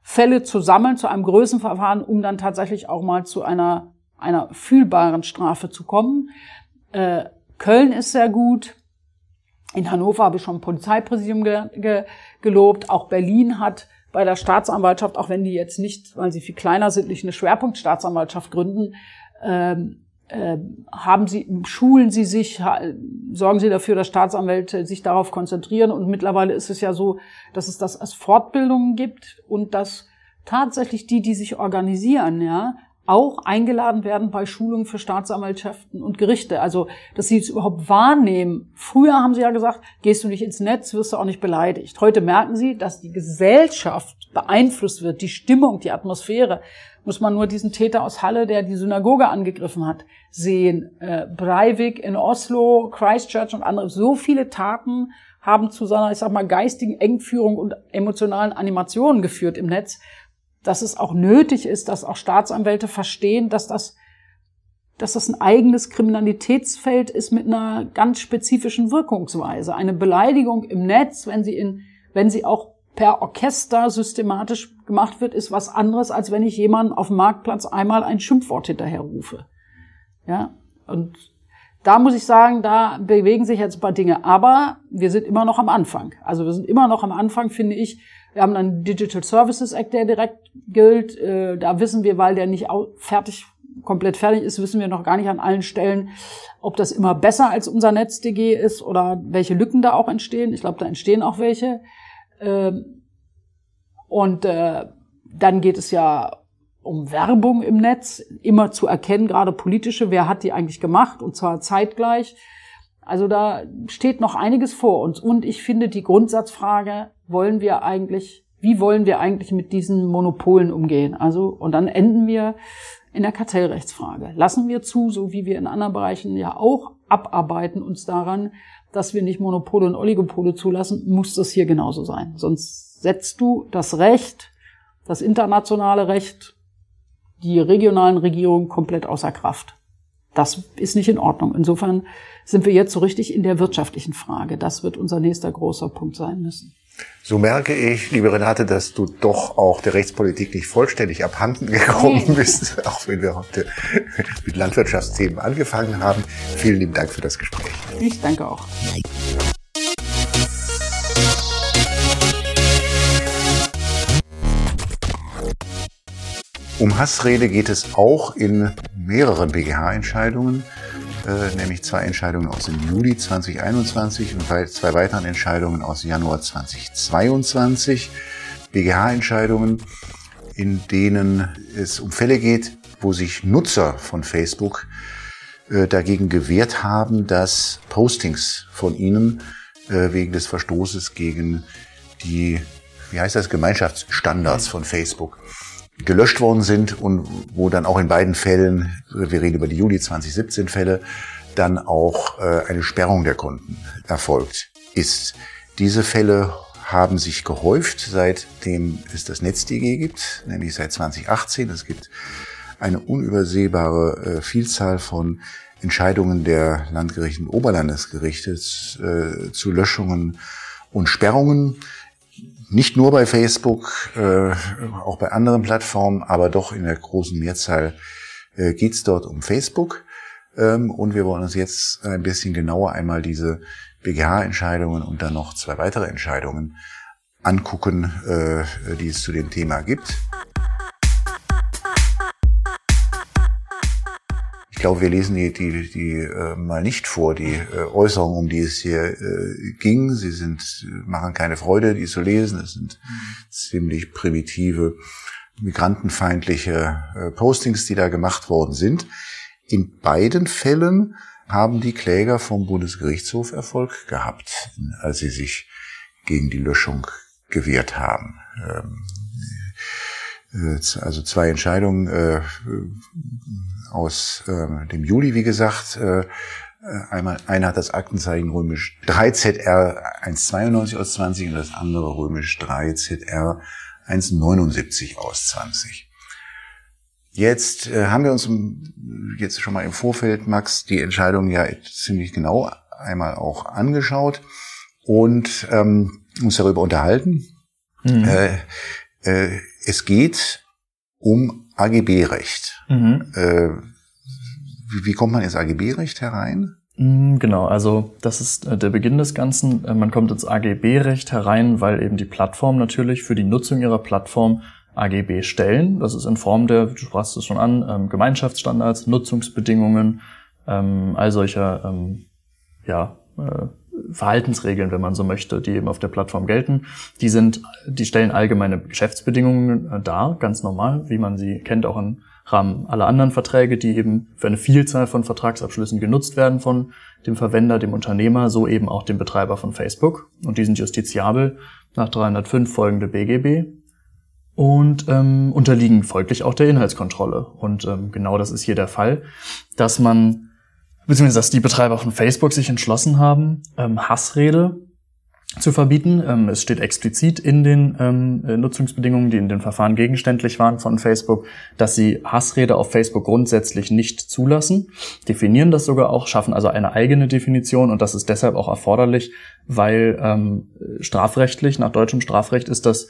Fälle zu sammeln zu einem Größenverfahren, um dann tatsächlich auch mal zu einer, einer fühlbaren Strafe zu kommen. Äh, Köln ist sehr gut. In Hannover habe ich schon Polizeipräsidium ge ge gelobt. Auch Berlin hat bei der Staatsanwaltschaft, auch wenn die jetzt nicht, weil sie viel kleiner sind, nicht eine Schwerpunktstaatsanwaltschaft gründen, ähm, äh, haben sie, schulen sie sich, sorgen sie dafür, dass Staatsanwälte sich darauf konzentrieren. Und mittlerweile ist es ja so, dass es das als Fortbildungen gibt und dass tatsächlich die, die sich organisieren, ja, auch eingeladen werden bei Schulungen für Staatsanwaltschaften und Gerichte. Also, dass sie es überhaupt wahrnehmen. Früher haben sie ja gesagt, gehst du nicht ins Netz, wirst du auch nicht beleidigt. Heute merken sie, dass die Gesellschaft beeinflusst wird, die Stimmung, die Atmosphäre. Muss man nur diesen Täter aus Halle, der die Synagoge angegriffen hat, sehen. Äh, Breivik in Oslo, Christchurch und andere. So viele Taten haben zu seiner, ich sag mal, geistigen Engführung und emotionalen Animationen geführt im Netz, dass es auch nötig ist, dass auch Staatsanwälte verstehen, dass das, dass das ein eigenes Kriminalitätsfeld ist mit einer ganz spezifischen Wirkungsweise. Eine Beleidigung im Netz, wenn sie in, wenn sie auch per Orchester systematisch gemacht wird, ist was anderes, als wenn ich jemanden auf dem Marktplatz einmal ein Schimpfwort hinterherrufe. Ja, und da muss ich sagen, da bewegen sich jetzt ein paar Dinge. Aber wir sind immer noch am Anfang. Also wir sind immer noch am Anfang, finde ich. Wir haben dann Digital Services Act, der direkt gilt. Äh, Da wissen wir, weil der nicht fertig, komplett fertig ist, wissen wir noch gar nicht an allen Stellen, ob das immer besser als unser NetzDG ist oder welche Lücken da auch entstehen. Ich glaube, da entstehen auch welche. Ähm, Und äh, dann geht es ja um Werbung im Netz, immer zu erkennen, gerade politische, wer hat die eigentlich gemacht und zwar zeitgleich. Also da steht noch einiges vor uns. Und ich finde die Grundsatzfrage, wollen wir eigentlich, wie wollen wir eigentlich mit diesen Monopolen umgehen? Also, und dann enden wir in der Kartellrechtsfrage. Lassen wir zu, so wie wir in anderen Bereichen ja auch abarbeiten uns daran, dass wir nicht Monopole und Oligopole zulassen, muss das hier genauso sein. Sonst setzt du das Recht, das internationale Recht, die regionalen Regierungen komplett außer Kraft. Das ist nicht in Ordnung. Insofern sind wir jetzt so richtig in der wirtschaftlichen Frage. Das wird unser nächster großer Punkt sein müssen. So merke ich, liebe Renate, dass du doch auch der Rechtspolitik nicht vollständig abhanden gekommen Nee. bist, auch wenn wir heute mit Landwirtschaftsthemen angefangen haben. Vielen lieben Dank für das Gespräch. Ich danke auch. Um Hassrede geht es auch in mehreren BGH-Entscheidungen, äh, nämlich zwei Entscheidungen aus dem Juli 2021 und wei- zwei weiteren Entscheidungen aus Januar 2022. BGH-Entscheidungen, in denen es um Fälle geht, wo sich Nutzer von Facebook äh, dagegen gewehrt haben, dass Postings von ihnen äh, wegen des Verstoßes gegen die, wie heißt das, Gemeinschaftsstandards von Facebook gelöscht worden sind und wo dann auch in beiden Fällen, wir reden über die Juli 2017 Fälle, dann auch äh, eine Sperrung der Konten erfolgt ist. Diese Fälle haben sich gehäuft, seitdem es das NetzDG gibt, nämlich seit 2018. Es gibt eine unübersehbare äh, Vielzahl von Entscheidungen der Landgerichte und Oberlandesgerichtes äh, zu Löschungen und Sperrungen. Nicht nur bei Facebook, äh, auch bei anderen Plattformen, aber doch in der großen Mehrzahl äh, geht es dort um Facebook. Ähm, und wir wollen uns jetzt ein bisschen genauer einmal diese BGH-Entscheidungen und dann noch zwei weitere Entscheidungen angucken, äh, die es zu dem Thema gibt. Glaube, wir lesen die, die, die äh, mal nicht vor, die äh, Äußerungen, um die es hier äh, ging. Sie sind, machen keine Freude, die zu lesen. Es sind ziemlich primitive, migrantenfeindliche äh, Postings, die da gemacht worden sind. In beiden Fällen haben die Kläger vom Bundesgerichtshof Erfolg gehabt, als sie sich gegen die Löschung gewehrt haben. Ähm, äh, also zwei Entscheidungen äh, aus äh, dem Juli, wie gesagt. Einmal, einer hat das Aktenzeichen römisch 3 ZR 192 aus 20 und das andere römisch 3 ZR 179 aus 20. Jetzt äh, haben wir uns jetzt schon mal im Vorfeld, Max, die Entscheidung ja ziemlich genau einmal auch angeschaut und ähm, uns darüber unterhalten. Mhm. Äh, äh, es geht um AGB-Recht. Mhm. Äh, wie, wie kommt man ins AGB-Recht herein? Mhm, genau, also das ist äh, der Beginn des Ganzen. Äh, man kommt ins AGB-Recht herein, weil eben die Plattform natürlich für die Nutzung ihrer Plattform AGB stellen. Das ist in Form der, du sprachst es schon an, ähm, Gemeinschaftsstandards, Nutzungsbedingungen, ähm, all solcher ähm, ja, äh, Verhaltensregeln, wenn man so möchte, die eben auf der Plattform gelten. Die sind, die stellen allgemeine Geschäftsbedingungen äh, dar, ganz normal, wie man sie kennt, auch im Rahmen aller anderen Verträge, die eben für eine Vielzahl von Vertragsabschlüssen genutzt werden von dem Verwender, dem Unternehmer, so eben auch dem Betreiber von Facebook. Und die sind justiziabel nach 305 folgende BGB und ähm, unterliegen folglich auch der Inhaltskontrolle. Und ähm, genau das ist hier der Fall, dass man, beziehungsweise dass die Betreiber von Facebook sich entschlossen haben, ähm, Hassrede zu verbieten. Ähm, es steht explizit in den ähm, Nutzungsbedingungen, die in den Verfahren gegenständlich waren von Facebook, dass sie Hassrede auf Facebook grundsätzlich nicht zulassen, definieren das sogar auch, schaffen also eine eigene Definition und das ist deshalb auch erforderlich, weil ähm, strafrechtlich, nach deutschem Strafrecht ist das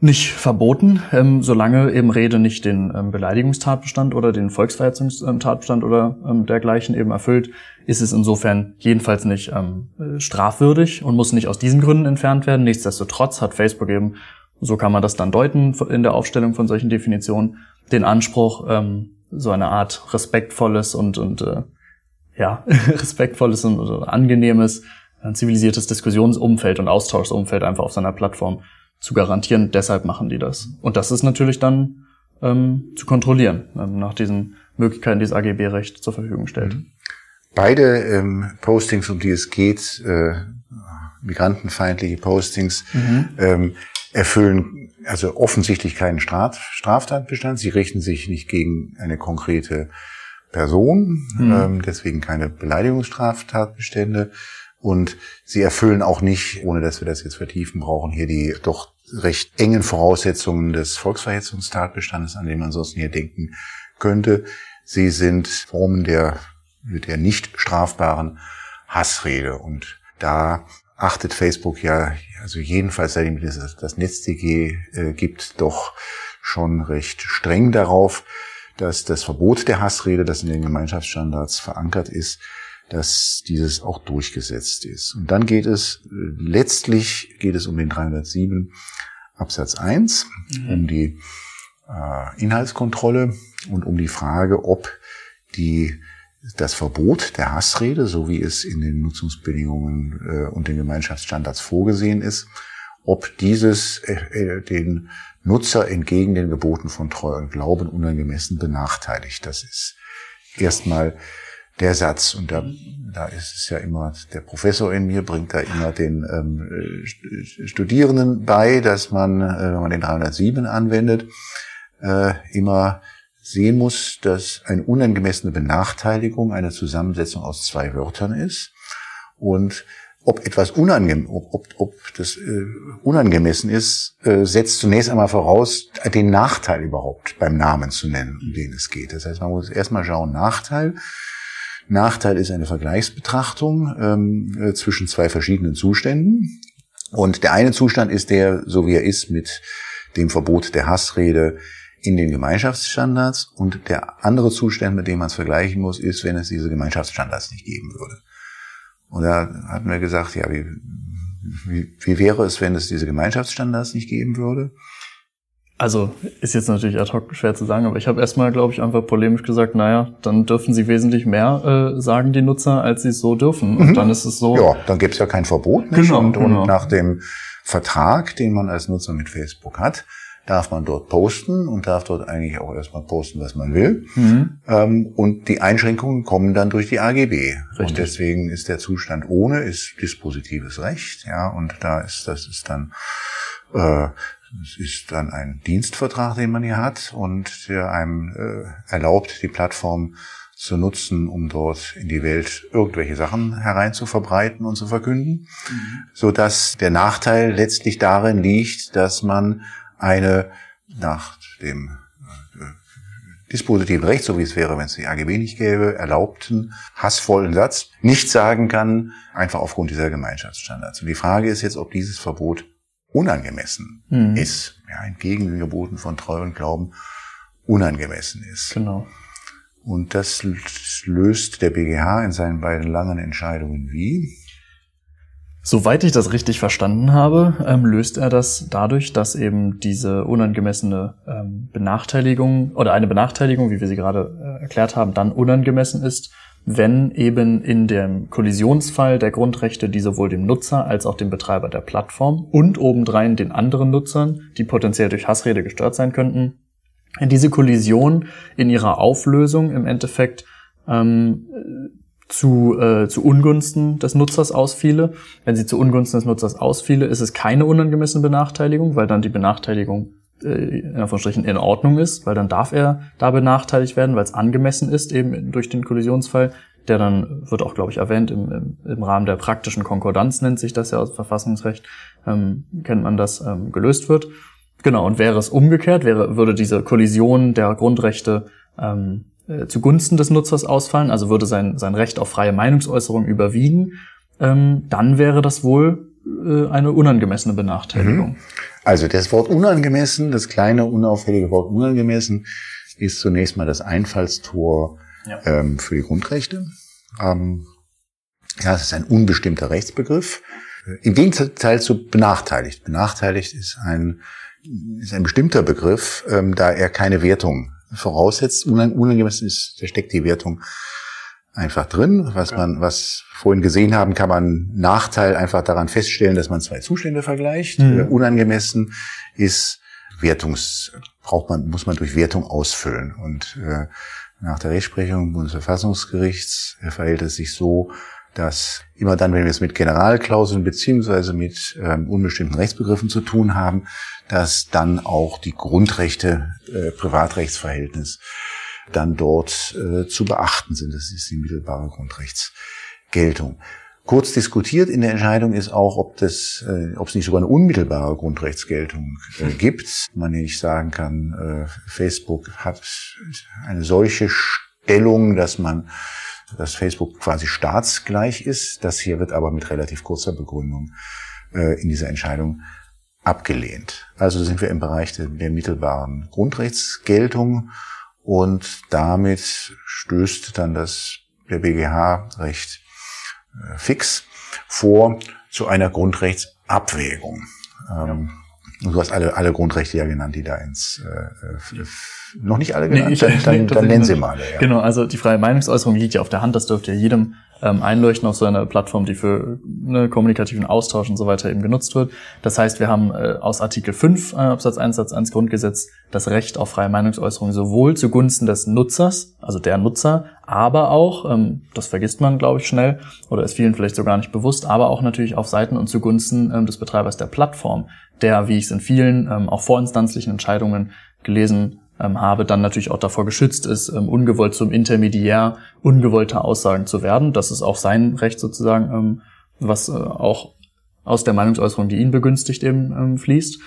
nicht verboten, ähm, solange eben Rede nicht den ähm, Beleidigungstatbestand oder den Volksverhetzungstatbestand oder ähm, dergleichen eben erfüllt, ist es insofern jedenfalls nicht ähm, strafwürdig und muss nicht aus diesen Gründen entfernt werden. Nichtsdestotrotz hat Facebook eben, so kann man das dann deuten in der Aufstellung von solchen Definitionen, den Anspruch, ähm, so eine Art respektvolles und, und äh, ja, respektvolles und, und angenehmes, ein zivilisiertes Diskussionsumfeld und Austauschsumfeld einfach auf seiner Plattform zu garantieren. Deshalb machen die das. Und das ist natürlich dann ähm, zu kontrollieren, ähm, nach diesen Möglichkeiten, die das AGB-Recht zur Verfügung stellt. Mhm. Beide ähm, Postings, um die es geht, äh, migrantenfeindliche Postings, mhm. ähm, erfüllen also offensichtlich keinen Straf Straftatbestand. Sie richten sich nicht gegen eine konkrete Person, mhm. ähm, deswegen keine Beleidigungsstraftatbestände. Und sie erfüllen auch nicht, ohne dass wir das jetzt vertiefen brauchen, hier die doch recht engen Voraussetzungen des Volksverhetzungstatbestandes, an den man sonst hier denken könnte. Sie sind Formen der, der nicht strafbaren Hassrede. Und da achtet Facebook ja, also jedenfalls seitdem es das NetzDG äh, gibt, doch schon recht streng darauf, dass das Verbot der Hassrede, das in den Gemeinschaftsstandards verankert ist, dass dieses auch durchgesetzt ist. Und dann geht es, äh, letztlich geht es um den 307 Absatz 1, mhm. um die äh, Inhaltskontrolle und um die Frage, ob die das Verbot der Hassrede, so wie es in den Nutzungsbedingungen äh, und den Gemeinschaftsstandards vorgesehen ist, ob dieses äh, äh, den Nutzer entgegen den Geboten von Treu und Glauben unangemessen benachteiligt. Das ist erstmal der Satz. Und da, da ist es ja immer, der Professor in mir bringt da immer den ähm, Studierenden bei, dass man, äh, wenn man den 307 anwendet, äh, immer sehen muss, dass eine unangemessene Benachteiligung eine Zusammensetzung aus zwei Wörtern ist und ob etwas unangemessen, ob, ob, ob das äh, unangemessen ist, äh, setzt zunächst einmal voraus, den Nachteil überhaupt beim Namen zu nennen, um den es geht. Das heißt, man muss erstmal schauen, Nachteil. Nachteil ist eine Vergleichsbetrachtung ähm, äh, zwischen zwei verschiedenen Zuständen. Und der eine Zustand ist der, so wie er ist, mit dem Verbot der Hassrede in den Gemeinschaftsstandards. Und der andere Zustand, mit dem man es vergleichen muss, ist, wenn es diese Gemeinschaftsstandards nicht geben würde. Und da hatten wir gesagt, ja, wie, wie, wie wäre es, wenn es diese Gemeinschaftsstandards nicht geben würde? Also ist jetzt natürlich ad hoc schwer zu sagen, aber ich habe erstmal, glaube ich, einfach polemisch gesagt, naja, dann dürfen sie wesentlich mehr äh, sagen, die Nutzer, als sie es so dürfen. Und mhm. dann ist es so. Ja, dann gibt es ja kein Verbot. Nicht? Genau, und, genau. und nach dem Vertrag, den man als Nutzer mit Facebook hat, darf man dort posten und darf dort eigentlich auch erstmal posten, was man will. Mhm. Ähm, und die Einschränkungen kommen dann durch die AGB. Richtig. Und deswegen ist der Zustand ohne ist dispositives Recht, ja, und da ist das ist dann äh, es ist dann ein Dienstvertrag, den man hier hat und der einem äh, erlaubt, die Plattform zu nutzen, um dort in die Welt irgendwelche Sachen herein zu verbreiten und zu verkünden, mhm. so dass der Nachteil letztlich darin liegt, dass man eine nach dem äh, dispositiven Recht, so wie es wäre, wenn es die AGB nicht gäbe, erlaubten, hassvollen Satz, nicht sagen kann, einfach aufgrund dieser Gemeinschaftsstandards. Und die Frage ist jetzt, ob dieses Verbot unangemessen mhm. ist, ja, entgegen den Geboten von Treu und Glauben unangemessen ist. Genau. Und das löst der BGH in seinen beiden langen Entscheidungen wie? Soweit ich das richtig verstanden habe, ähm, löst er das dadurch, dass eben diese unangemessene ähm, Benachteiligung oder eine Benachteiligung, wie wir sie gerade äh, erklärt haben, dann unangemessen ist, wenn eben in dem Kollisionsfall der Grundrechte, die sowohl dem Nutzer als auch dem Betreiber der Plattform und obendrein den anderen Nutzern, die potenziell durch Hassrede gestört sein könnten, diese Kollision in ihrer Auflösung im Endeffekt ähm, zu, äh, zu Ungunsten des Nutzers ausfiele. Wenn sie zu Ungunsten des Nutzers ausfiele, ist es keine unangemessene Benachteiligung, weil dann die Benachteiligung äh, in Anführungsstrichen in Ordnung ist, weil dann darf er da benachteiligt werden, weil es angemessen ist, eben durch den Kollisionsfall. Der dann wird auch, glaube ich, erwähnt im, im, im Rahmen der praktischen Konkordanz nennt sich das ja aus Verfassungsrecht, ähm, kennt man das, ähm, gelöst wird. Genau, und wäre es umgekehrt, wäre, würde diese Kollision der Grundrechte ähm, äh, zugunsten des Nutzers ausfallen, also würde sein, sein Recht auf freie Meinungsäußerung überwiegen, ähm, dann wäre das wohl eine unangemessene Benachteiligung. Mhm. Also das Wort unangemessen, das kleine unauffällige Wort unangemessen, ist zunächst mal das Einfallstor ja. ähm, für die Grundrechte. Ähm, ja, es ist ein unbestimmter Rechtsbegriff. Im Gegenteil zu benachteiligt. Benachteiligt ist ein, ist ein bestimmter Begriff, ähm, da er keine Wertung voraussetzt. Unangemessen ist, da steckt die Wertung einfach drin. Was man, was vorhin gesehen haben, kann man Nachteil einfach daran feststellen, dass man zwei Zustände vergleicht. Mhm. Äh, unangemessen ist Wertungs, braucht man, muss man durch Wertung ausfüllen. Und äh, nach der Rechtsprechung Bundesverfassungsgerichts verhält es sich so, dass immer dann, wenn wir es mit Generalklauseln beziehungsweise mit ähm, unbestimmten Rechtsbegriffen zu tun haben, dass dann auch die Grundrechte, äh, Privatrechtsverhältnis dann dort äh, zu beachten sind. Das ist die mittelbare Grundrechtsgeltung. Kurz diskutiert in der Entscheidung ist auch, ob das, äh, ob es nicht sogar eine unmittelbare Grundrechtsgeltung äh, gibt. Man nicht sagen kann, äh, Facebook hat eine solche Stellung, dass man, dass Facebook quasi staatsgleich ist. Das hier wird aber mit relativ kurzer Begründung äh, in dieser Entscheidung abgelehnt. Also sind wir im Bereich der, der mittelbaren Grundrechtsgeltung und damit stößt dann das der BGH recht äh, fix vor zu einer Grundrechtsabwägung. Ähm, und du hast alle, alle Grundrechte ja genannt, die da ins äh, noch nicht alle genannt, nee, ich, dann, dann, dann nennen sie mal. Ja. Genau, also die freie Meinungsäußerung liegt ja auf der Hand, das dürfte ja jedem ähm, einleuchten auf so eine Plattform, die für ne, kommunikativen Austausch und so weiter eben genutzt wird. Das heißt, wir haben äh, aus Artikel 5 äh, Absatz 1 Satz 1 Grundgesetz das Recht auf freie Meinungsäußerung sowohl zugunsten des Nutzers, also der Nutzer, aber auch, ähm, das vergisst man, glaube ich, schnell oder ist vielen vielleicht so gar nicht bewusst, aber auch natürlich auf Seiten und zugunsten ähm, des Betreibers der Plattform, der, wie ich es in vielen ähm, auch vorinstanzlichen Entscheidungen gelesen ähm, habe, dann natürlich auch davor geschützt ist, ähm, ungewollt zum Intermediär ungewollter Aussagen zu werden. Das ist auch sein Recht sozusagen, ähm, was äh, auch aus der Meinungsäußerung, die ihn begünstigt, eben ähm, fließt.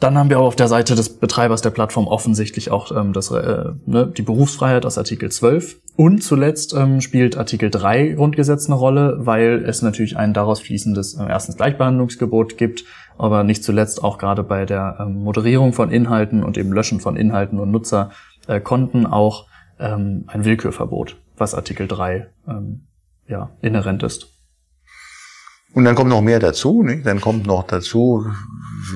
Dann haben wir auch auf der Seite des Betreibers der Plattform offensichtlich auch ähm, das, äh, ne, die Berufsfreiheit aus Artikel 12. Und zuletzt ähm, spielt Artikel 3 Grundgesetz eine Rolle, weil es natürlich ein daraus fließendes äh, erstens Gleichbehandlungsgebot gibt, aber nicht zuletzt auch gerade bei der ähm, Moderierung von Inhalten und eben Löschen von Inhalten und Nutzerkonten äh, auch ähm, ein Willkürverbot, was Artikel 3 ähm, ja, inhärent ist. Und dann kommt noch mehr dazu, nicht? dann kommt noch dazu,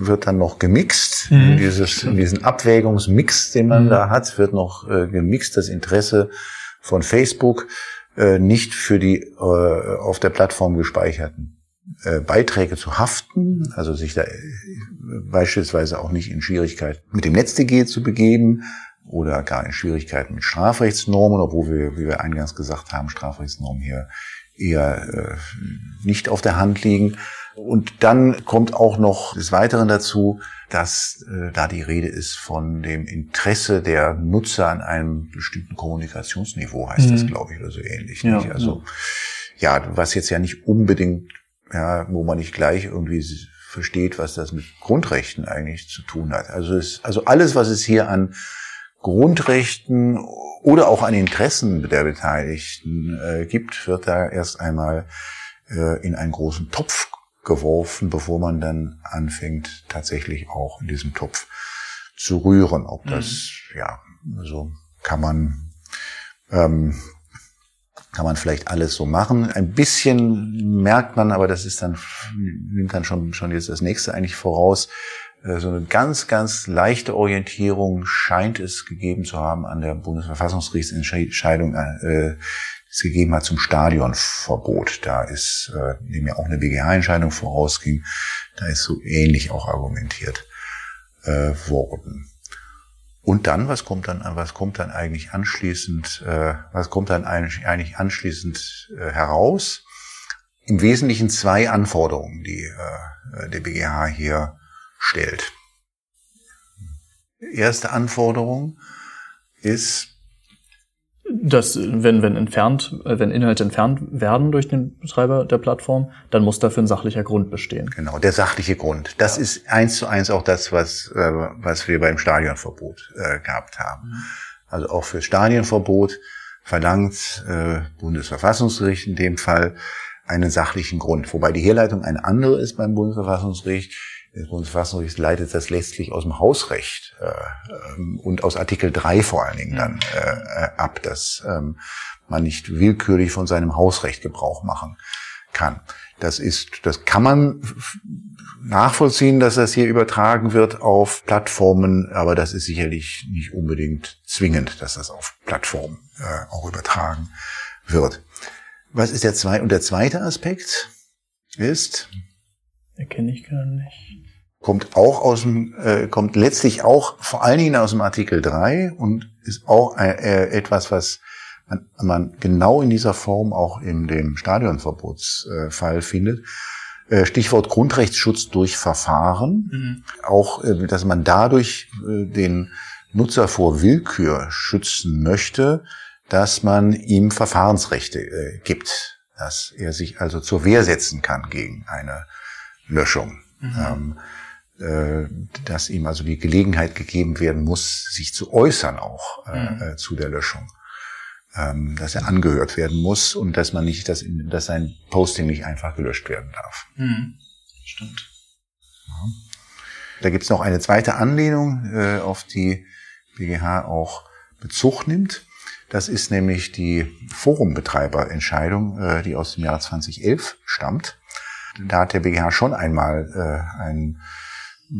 wird dann noch gemixt, mhm. dieses, diesen Abwägungsmix, den man mhm. da hat, wird noch äh, gemixt, das Interesse von Facebook, äh, nicht für die äh, auf der Plattform gespeicherten Beiträge zu haften, also sich da äh, beispielsweise auch nicht in Schwierigkeiten mit dem NetzDG zu begeben oder gar in Schwierigkeiten mit Strafrechtsnormen, obwohl wir, wie wir eingangs gesagt haben, Strafrechtsnormen hier eher äh, nicht auf der Hand liegen. Und dann kommt auch noch des Weiteren dazu, dass äh, da die Rede ist von dem Interesse der Nutzer an einem bestimmten Kommunikationsniveau, heißt mhm. das, glaube ich, oder so ähnlich. Ja, also ja. ja, was jetzt ja nicht unbedingt, ja, wo man nicht gleich irgendwie versteht, was das mit Grundrechten eigentlich zu tun hat. Also es, also alles, was es hier an Grundrechten oder auch an Interessen der Beteiligten äh, gibt, wird da erst einmal äh, in einen großen Topf geworfen, bevor man dann anfängt, tatsächlich auch in diesem Topf zu rühren. Ob das, mhm. ja, so kann man, ähm, kann man vielleicht alles so machen. Ein bisschen merkt man, aber das ist dann, nimmt dann schon, schon jetzt das nächste eigentlich voraus, äh, so eine ganz, ganz leichte Orientierung scheint es gegeben zu haben an der Bundesverfassungsgerichtsentscheidung, äh, es gegeben hat zum Stadionverbot. Da ist, äh, dem ja auch eine BGH-Entscheidung vorausging, da ist so ähnlich auch argumentiert äh, worden. Und dann, was kommt dann, was kommt dann eigentlich anschließend, äh, was kommt dann eigentlich, anschließend äh, heraus? Im Wesentlichen zwei Anforderungen, die äh, der BGH hier stellt. Erste Anforderung ist, dass wenn, wenn entfernt, äh, wenn Inhalte entfernt werden durch den Betreiber der Plattform, dann muss dafür ein sachlicher Grund bestehen. Genau, der sachliche Grund. Das ja. ist eins zu eins auch das, was, äh, was wir beim Stadionverbot äh, gehabt haben. Mhm. Also auch für Stadionverbot verlangt äh, Bundesverfassungsgericht in dem Fall einen sachlichen Grund. Wobei die Herleitung eine andere ist beim Bundesverfassungsgericht das Bundesverfassungsgericht leitet das letztlich aus dem Hausrecht äh, ähm, und aus Artikel 3 vor allen Dingen dann äh, ab, dass ähm, man nicht willkürlich von seinem Hausrecht Gebrauch machen kann. Das ist, das kann man nachvollziehen, dass das hier übertragen wird auf Plattformen, aber das ist sicherlich nicht unbedingt zwingend, dass das auf Plattformen äh, auch übertragen wird. Was ist der zweite? Und der zweite Aspekt ist, Erkenne ich gar nicht kommt auch aus dem, äh, kommt letztlich auch vor allen Dingen aus dem Artikel 3 und ist auch äh, äh, etwas, was man, man genau in dieser Form auch in dem Stadionverbotsfall äh, findet. Stichwort Grundrechtsschutz durch Verfahren. Mhm. Auch, äh, dass man dadurch äh, den Nutzer vor Willkür schützen möchte, dass man ihm Verfahrensrechte gibt, dass er sich also zur Wehr setzen kann gegen eine Löschung. Mhm. Ähm, äh, dass ihm also die Gelegenheit gegeben werden muss, sich zu äußern auch äh, mhm. Äh, zu der Löschung. Ähm, dass er angehört werden muss und dass man nicht, dass, dass sein Posting nicht einfach gelöscht werden darf. Mhm. Stimmt. Ja. Da gibt's noch eine zweite Anlehnung, äh, auf die BGH auch Bezug nimmt. Das ist nämlich die Forumbetreiberentscheidung, äh, die aus dem Jahr 2011 stammt. Da hat der BGH schon einmal äh, ein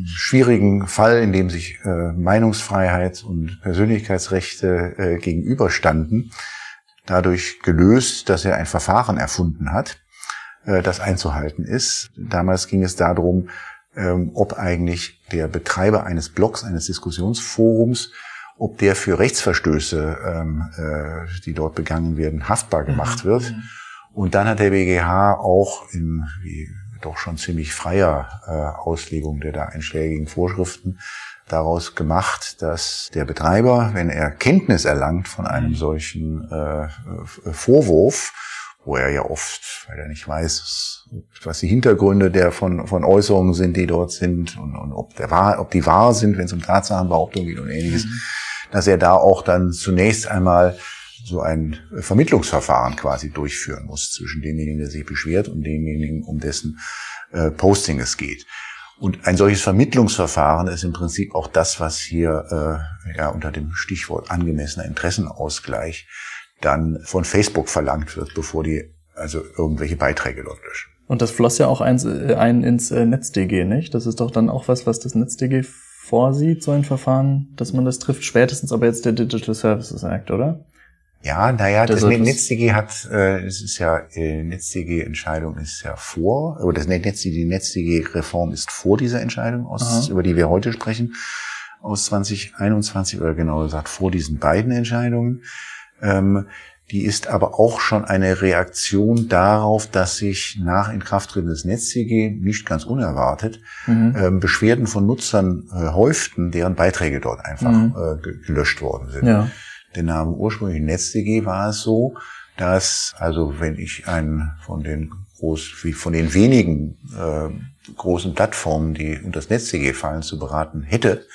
schwierigen Fall, in dem sich äh, Meinungsfreiheit und Persönlichkeitsrechte äh, gegenüberstanden, dadurch gelöst, dass er ein Verfahren erfunden hat, äh, das einzuhalten ist. Damals ging es darum, ähm, ob eigentlich der Betreiber eines Blogs, eines Diskussionsforums, ob der für Rechtsverstöße, ähm, äh, die dort begangen werden, haftbar gemacht mhm. wird. Und dann hat der BGH auch in wie, doch schon ziemlich freier äh, Auslegung der da einschlägigen Vorschriften daraus gemacht, dass der Betreiber, wenn er Kenntnis erlangt von einem solchen äh, Vorwurf, wo er ja oft, weil er nicht weiß, was die Hintergründe der von, von Äußerungen sind, die dort sind und, und ob, der wahr, ob die wahr sind, wenn es um Tatsachenbehauptungen geht und ähnliches, mhm. dass er da auch dann zunächst einmal so ein Vermittlungsverfahren quasi durchführen muss zwischen demjenigen, der sich beschwert und demjenigen, um dessen äh, Posting es geht. Und ein solches Vermittlungsverfahren ist im Prinzip auch das, was hier äh, ja, unter dem Stichwort angemessener Interessenausgleich dann von Facebook verlangt wird, bevor die also irgendwelche Beiträge dort löschen. Und das floss ja auch ein, äh, ein ins äh, NetzDG, nicht? Das ist doch dann auch was, was das NetzDG vorsieht, so ein Verfahren, dass man das trifft, spätestens aber jetzt der Digital Services Act, oder? Ja, naja, das, das NetzDG hat, äh, es ist ja, äh, NetzDG-Entscheidung ist ja vor, oder das NetzDG, die NetzDG-Reform ist vor dieser Entscheidung, aus, über die wir heute sprechen, aus 2021, oder genau gesagt vor diesen beiden Entscheidungen. Ähm, die ist aber auch schon eine Reaktion darauf, dass sich nach Inkrafttreten des NetzDG nicht ganz unerwartet mhm. ähm, Beschwerden von Nutzern äh, häuften, deren Beiträge dort einfach mhm. äh, gelöscht worden sind. Ja. Denn nach dem ursprünglichen NetzDG war es so, dass, also wenn ich einen von den groß, wie von den wenigen äh, großen Plattformen, die unter das NetzDG fallen, zu beraten hätte,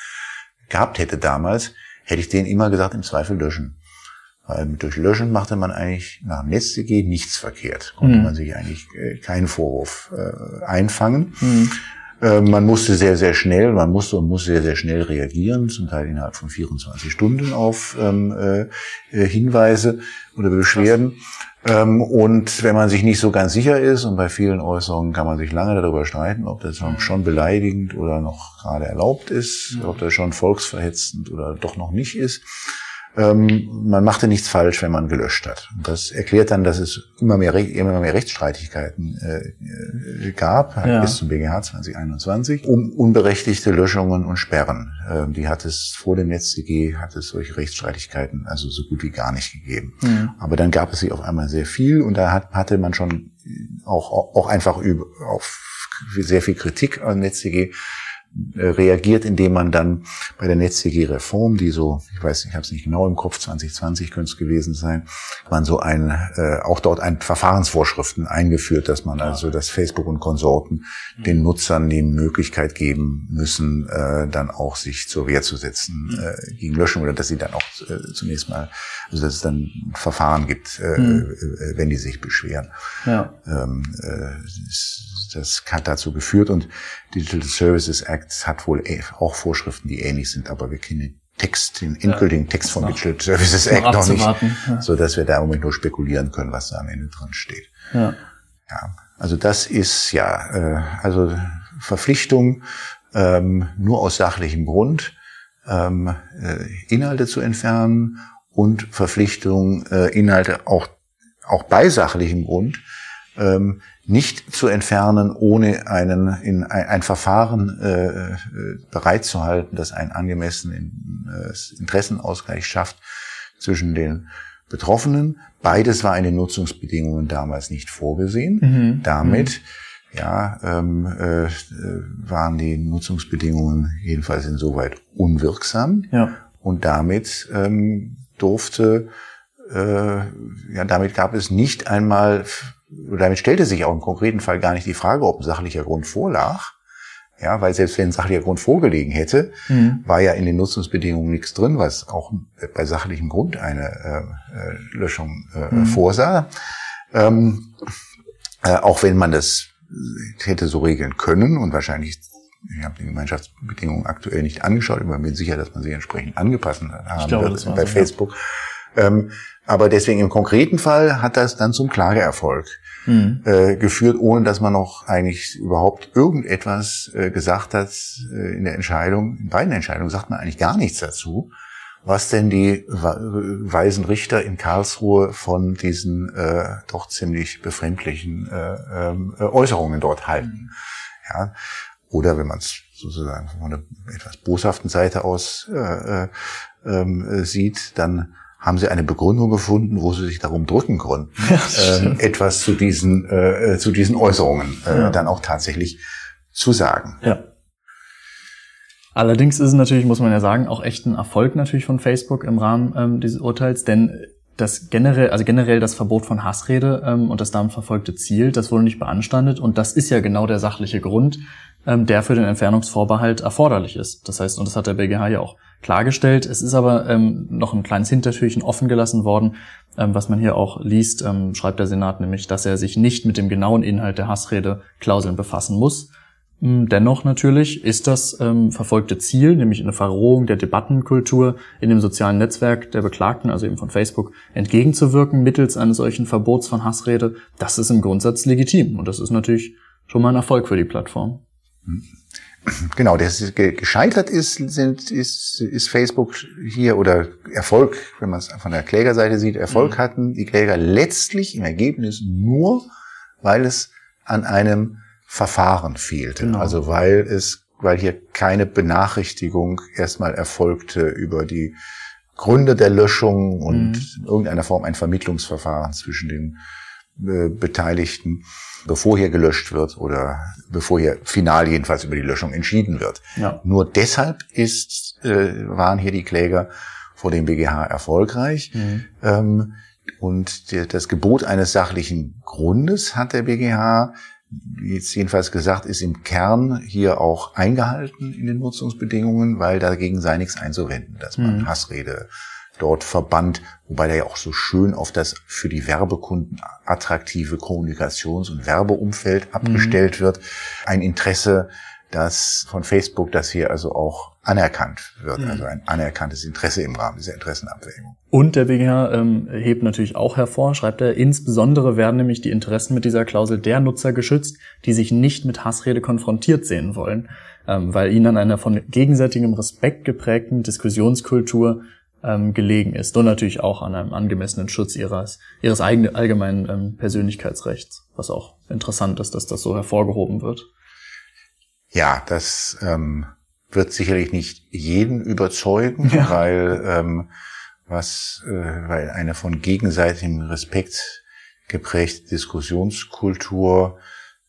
gehabt hätte damals, hätte ich denen immer gesagt, im Zweifel löschen. Weil durch Löschen machte man eigentlich nach dem NetzDG nichts verkehrt. Konnte mhm. man sich eigentlich äh, keinen Vorwurf äh, einfangen. Mhm. Äh, man musste sehr, sehr schnell, man musste und muss sehr, sehr schnell reagieren, zum Teil innerhalb von 24 Stunden auf ähm, äh, äh, Hinweise oder Beschwerden. Ähm, und wenn man sich nicht so ganz sicher ist, und bei vielen Äußerungen kann man sich lange darüber streiten, ob das schon beleidigend oder noch gerade erlaubt ist, ob das schon volksverhetzend oder doch noch nicht ist, ähm, man machte nichts falsch, wenn man gelöscht hat. Und das erklärt dann, dass es immer mehr, immer mehr Rechtsstreitigkeiten äh, gab, halt ja. bis zum BGH 2021, um unberechtigte Löschungen und Sperren. Ähm, die hat es vor dem NetzDG, hat es solche Rechtsstreitigkeiten also so gut wie gar nicht gegeben. Mhm. Aber dann gab es sie auf einmal sehr viel und da hat, hatte man schon auch, auch einfach über, auf sehr viel Kritik an NetzDG äh, reagiert, indem man dann bei der NetzDG-Reform, die so, ich weiß, ich habe es nicht genau im Kopf, 2020 könnte es gewesen sein, man so ein, äh, auch dort ein Verfahrensvorschriften eingeführt, dass man also, dass Facebook und Konsorten den Nutzern die Möglichkeit geben müssen, äh, dann auch sich zur Wehr zu setzen äh, gegen Löschung oder dass sie dann auch äh, zunächst mal, also dass es dann ein Verfahren gibt, äh, mhm. wenn die sich beschweren. Ja. Ähm, äh, das hat dazu geführt und Digital Services Act hat wohl e- auch Vorschriften, die ähnlich sind, aber wir kennen den Text, den endgültigen ja, Text vom Digital Services Act noch nicht, ja. so dass wir da im Moment nur spekulieren können, was da am Ende drin steht. Ja. ja also das ist ja, äh, also Verpflichtung ähm, nur aus sachlichem Grund ähm, äh, Inhalte zu entfernen und Verpflichtung äh, Inhalte auch auch bei sachlichem Grund ähm, nicht zu entfernen, ohne einen, in ein, ein Verfahren äh, äh bereitzuhalten, das einen angemessenen äh, Interessenausgleich schafft zwischen den Betroffenen. Beides war in den Nutzungsbedingungen damals nicht vorgesehen. Mhm. Damit mhm. ja, ähm, äh, waren die Nutzungsbedingungen jedenfalls insoweit unwirksam. Ja. Und damit ähm, durfte, äh, ja, damit gab es nicht einmal damit stellte sich auch im konkreten Fall gar nicht die Frage, ob ein sachlicher Grund vorlag. Ja, weil selbst wenn ein sachlicher Grund vorgelegen hätte, mhm. war ja in den Nutzungsbedingungen nichts drin, was auch bei sachlichem Grund eine äh, äh Löschung äh, mhm. vorsah. Ähm, äh, auch wenn man das hätte so regeln können und wahrscheinlich, ich habe die Gemeinschaftsbedingungen aktuell nicht angeschaut, aber bin sicher, dass man sie entsprechend angepasst haben glaube, wird bei Facebook. Ja. Ähm, aber deswegen im konkreten Fall hat das dann zum Klageerfolg mhm. geführt, ohne dass man noch eigentlich überhaupt irgendetwas äh, gesagt hat äh, in der Entscheidung. In beiden Entscheidungen sagt man eigentlich gar nichts dazu. was denn die weisen Richter in Karlsruhe von diesen äh, doch ziemlich befremdlichen äh, äh, Äußerungen dort halten. Ja, oder wenn man es sozusagen von einer etwas boshaften Seite aus äh, äh, äh, sieht, dann haben sie eine Begründung gefunden, wo sie sich darum drücken konnten, ähm, etwas zu diesen, äh, zu diesen Äußerungen äh, ja. dann auch tatsächlich zu sagen. Ja. Allerdings ist es natürlich, muss man ja sagen, auch echt ein Erfolg natürlich von Facebook im Rahmen ähm, dieses Urteils, denn das generell, also generell das Verbot von Hassrede ähm, und das damit verfolgte Ziel, das wurde nicht beanstandet und das ist ja genau der sachliche Grund, ähm, der für den Entfernungsvorbehalt erforderlich ist. Das heißt, und das hat der BGH ja auch klargestellt. Es ist aber ähm, noch ein kleines Hintertürchen offen gelassen worden, ähm, was man hier auch liest, ähm, schreibt der Senat nämlich, dass er sich nicht mit dem genauen Inhalt der Hassrede-Klauseln befassen muss. Hm, dennoch natürlich ist das ähm, verfolgte Ziel, nämlich eine Verrohung der Debattenkultur in dem sozialen Netzwerk der Beklagten, also eben von Facebook, entgegenzuwirken mittels eines solchen Verbots von Hassrede, das ist im Grundsatz legitim. Und das ist natürlich schon mal ein Erfolg für die Plattform. Genau, das gescheitert ist, sind, ist, ist Facebook hier oder Erfolg, wenn man es von der Klägerseite sieht, Erfolg mhm. hatten die Kläger letztlich im Ergebnis nur, weil es an einem Verfahren fehlte. Genau. Also weil es, weil hier keine Benachrichtigung erstmal erfolgte über die Gründe der Löschung und mhm. in irgendeiner Form ein Vermittlungsverfahren zwischen den Beteiligten, bevor hier gelöscht wird oder bevor hier final jedenfalls über die Löschung entschieden wird. Ja. Nur deshalb ist, äh, waren hier die Kläger vor dem BGH erfolgreich. Mhm. Ähm, und der, das Gebot eines sachlichen Grundes hat der BGH jetzt jedenfalls gesagt, ist im Kern hier auch eingehalten in den Nutzungsbedingungen, weil dagegen sei nichts einzuwenden, dass man mhm. Hassrede dort verbannt, wobei der ja auch so schön auf das für die Werbekunden attraktive Kommunikations- und Werbeumfeld abgestellt mhm. wird. Ein Interesse, das von Facebook, das hier also auch anerkannt wird, mhm. also ein anerkanntes Interesse im Rahmen dieser Interessenabwägung. Und der BGH ähm, hebt natürlich auch hervor, schreibt er, insbesondere werden nämlich die Interessen mit dieser Klausel der Nutzer geschützt, die sich nicht mit Hassrede konfrontiert sehen wollen, ähm, weil ihnen an einer von gegenseitigem Respekt geprägten Diskussionskultur ähm, gelegen ist und natürlich auch an einem angemessenen Schutz ihres, ihres eigenen allgemeinen ähm, Persönlichkeitsrechts, was auch interessant ist, dass das so hervorgehoben wird. Ja, das ähm, wird sicherlich nicht jeden überzeugen, ja. weil ähm, was, äh, weil eine von gegenseitigem Respekt geprägte Diskussionskultur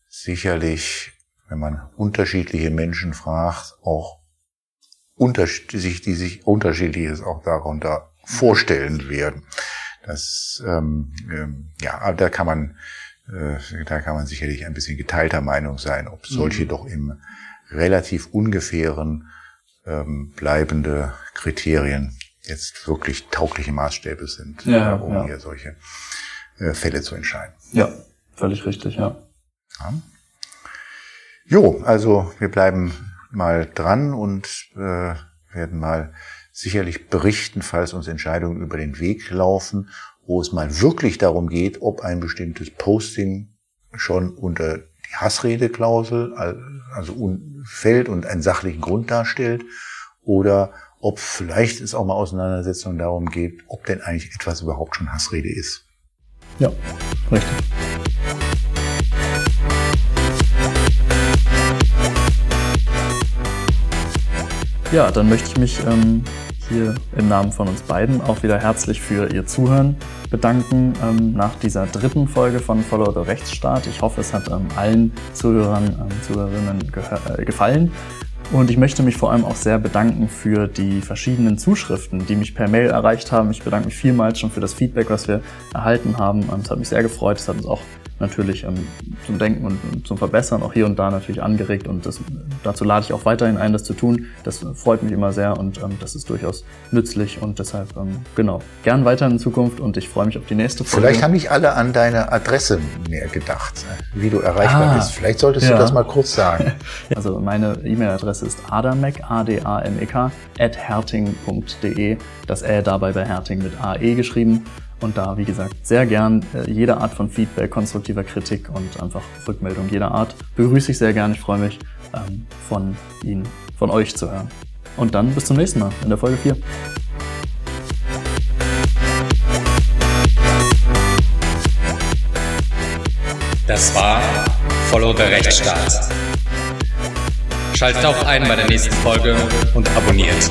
sicherlich, wenn man unterschiedliche Menschen fragt, auch sich, die sich unterschiedliches auch darunter vorstellen werden. Das, ähm, ähm, ja, da kann man, äh, da kann man sicherlich ein bisschen geteilter Meinung sein, ob solche mhm. doch im relativ ungefähren ähm, bleibende Kriterien jetzt wirklich taugliche Maßstäbe sind, ja, äh, um ja. hier solche äh, Fälle zu entscheiden. Ja, völlig richtig, ja. ja. Jo, also wir bleiben mal dran und äh, werden mal sicherlich berichten, falls uns Entscheidungen über den Weg laufen, wo es mal wirklich darum geht, ob ein bestimmtes Posting schon unter die Hassredeklausel also fällt und einen sachlichen Grund darstellt oder ob vielleicht es auch mal Auseinandersetzungen darum geht, ob denn eigentlich etwas überhaupt schon Hassrede ist. Ja, richtig. Ja, dann möchte ich mich ähm, hier im Namen von uns beiden auch wieder herzlich für Ihr Zuhören bedanken ähm, nach dieser dritten Folge von Follow the Rechtsstaat. Ich hoffe, es hat ähm, allen Zuhörern, ähm, Zuhörerinnen äh, gefallen. Und ich möchte mich vor allem auch sehr bedanken für die verschiedenen Zuschriften, die mich per Mail erreicht haben. Ich bedanke mich vielmals schon für das Feedback, was wir erhalten haben. Es hat mich sehr gefreut. Es hat uns auch natürlich ähm, zum Denken und, und, zum Verbessern auch hier und da natürlich angeregt und das, dazu lade ich auch weiterhin ein, das zu tun. Das freut mich immer sehr und ähm, das ist durchaus nützlich und deshalb ähm, genau gern weiter in Zukunft und ich freue mich auf die nächste Folge. Vielleicht haben nicht alle an deine Adresse mehr gedacht, wie du erreichbar ah, bist. Vielleicht solltest ja. du das mal kurz sagen. Also meine E-Mail-Adresse ist adamek, A-D-A-M-E-K, at herting.de. Das Ä dabei bei Herting mit AE geschrieben. Und da, wie gesagt, sehr gern äh, jede Art von Feedback, konstruktiver Kritik und einfach Rückmeldung jeder Art begrüße ich sehr gern. Ich freue mich, ähm, von Ihnen, von euch zu hören. Und dann bis zum nächsten Mal in der Folge 4. Das war Follow the Rechtsstaat. Schaltet auch ein bei der nächsten Folge und abonniert.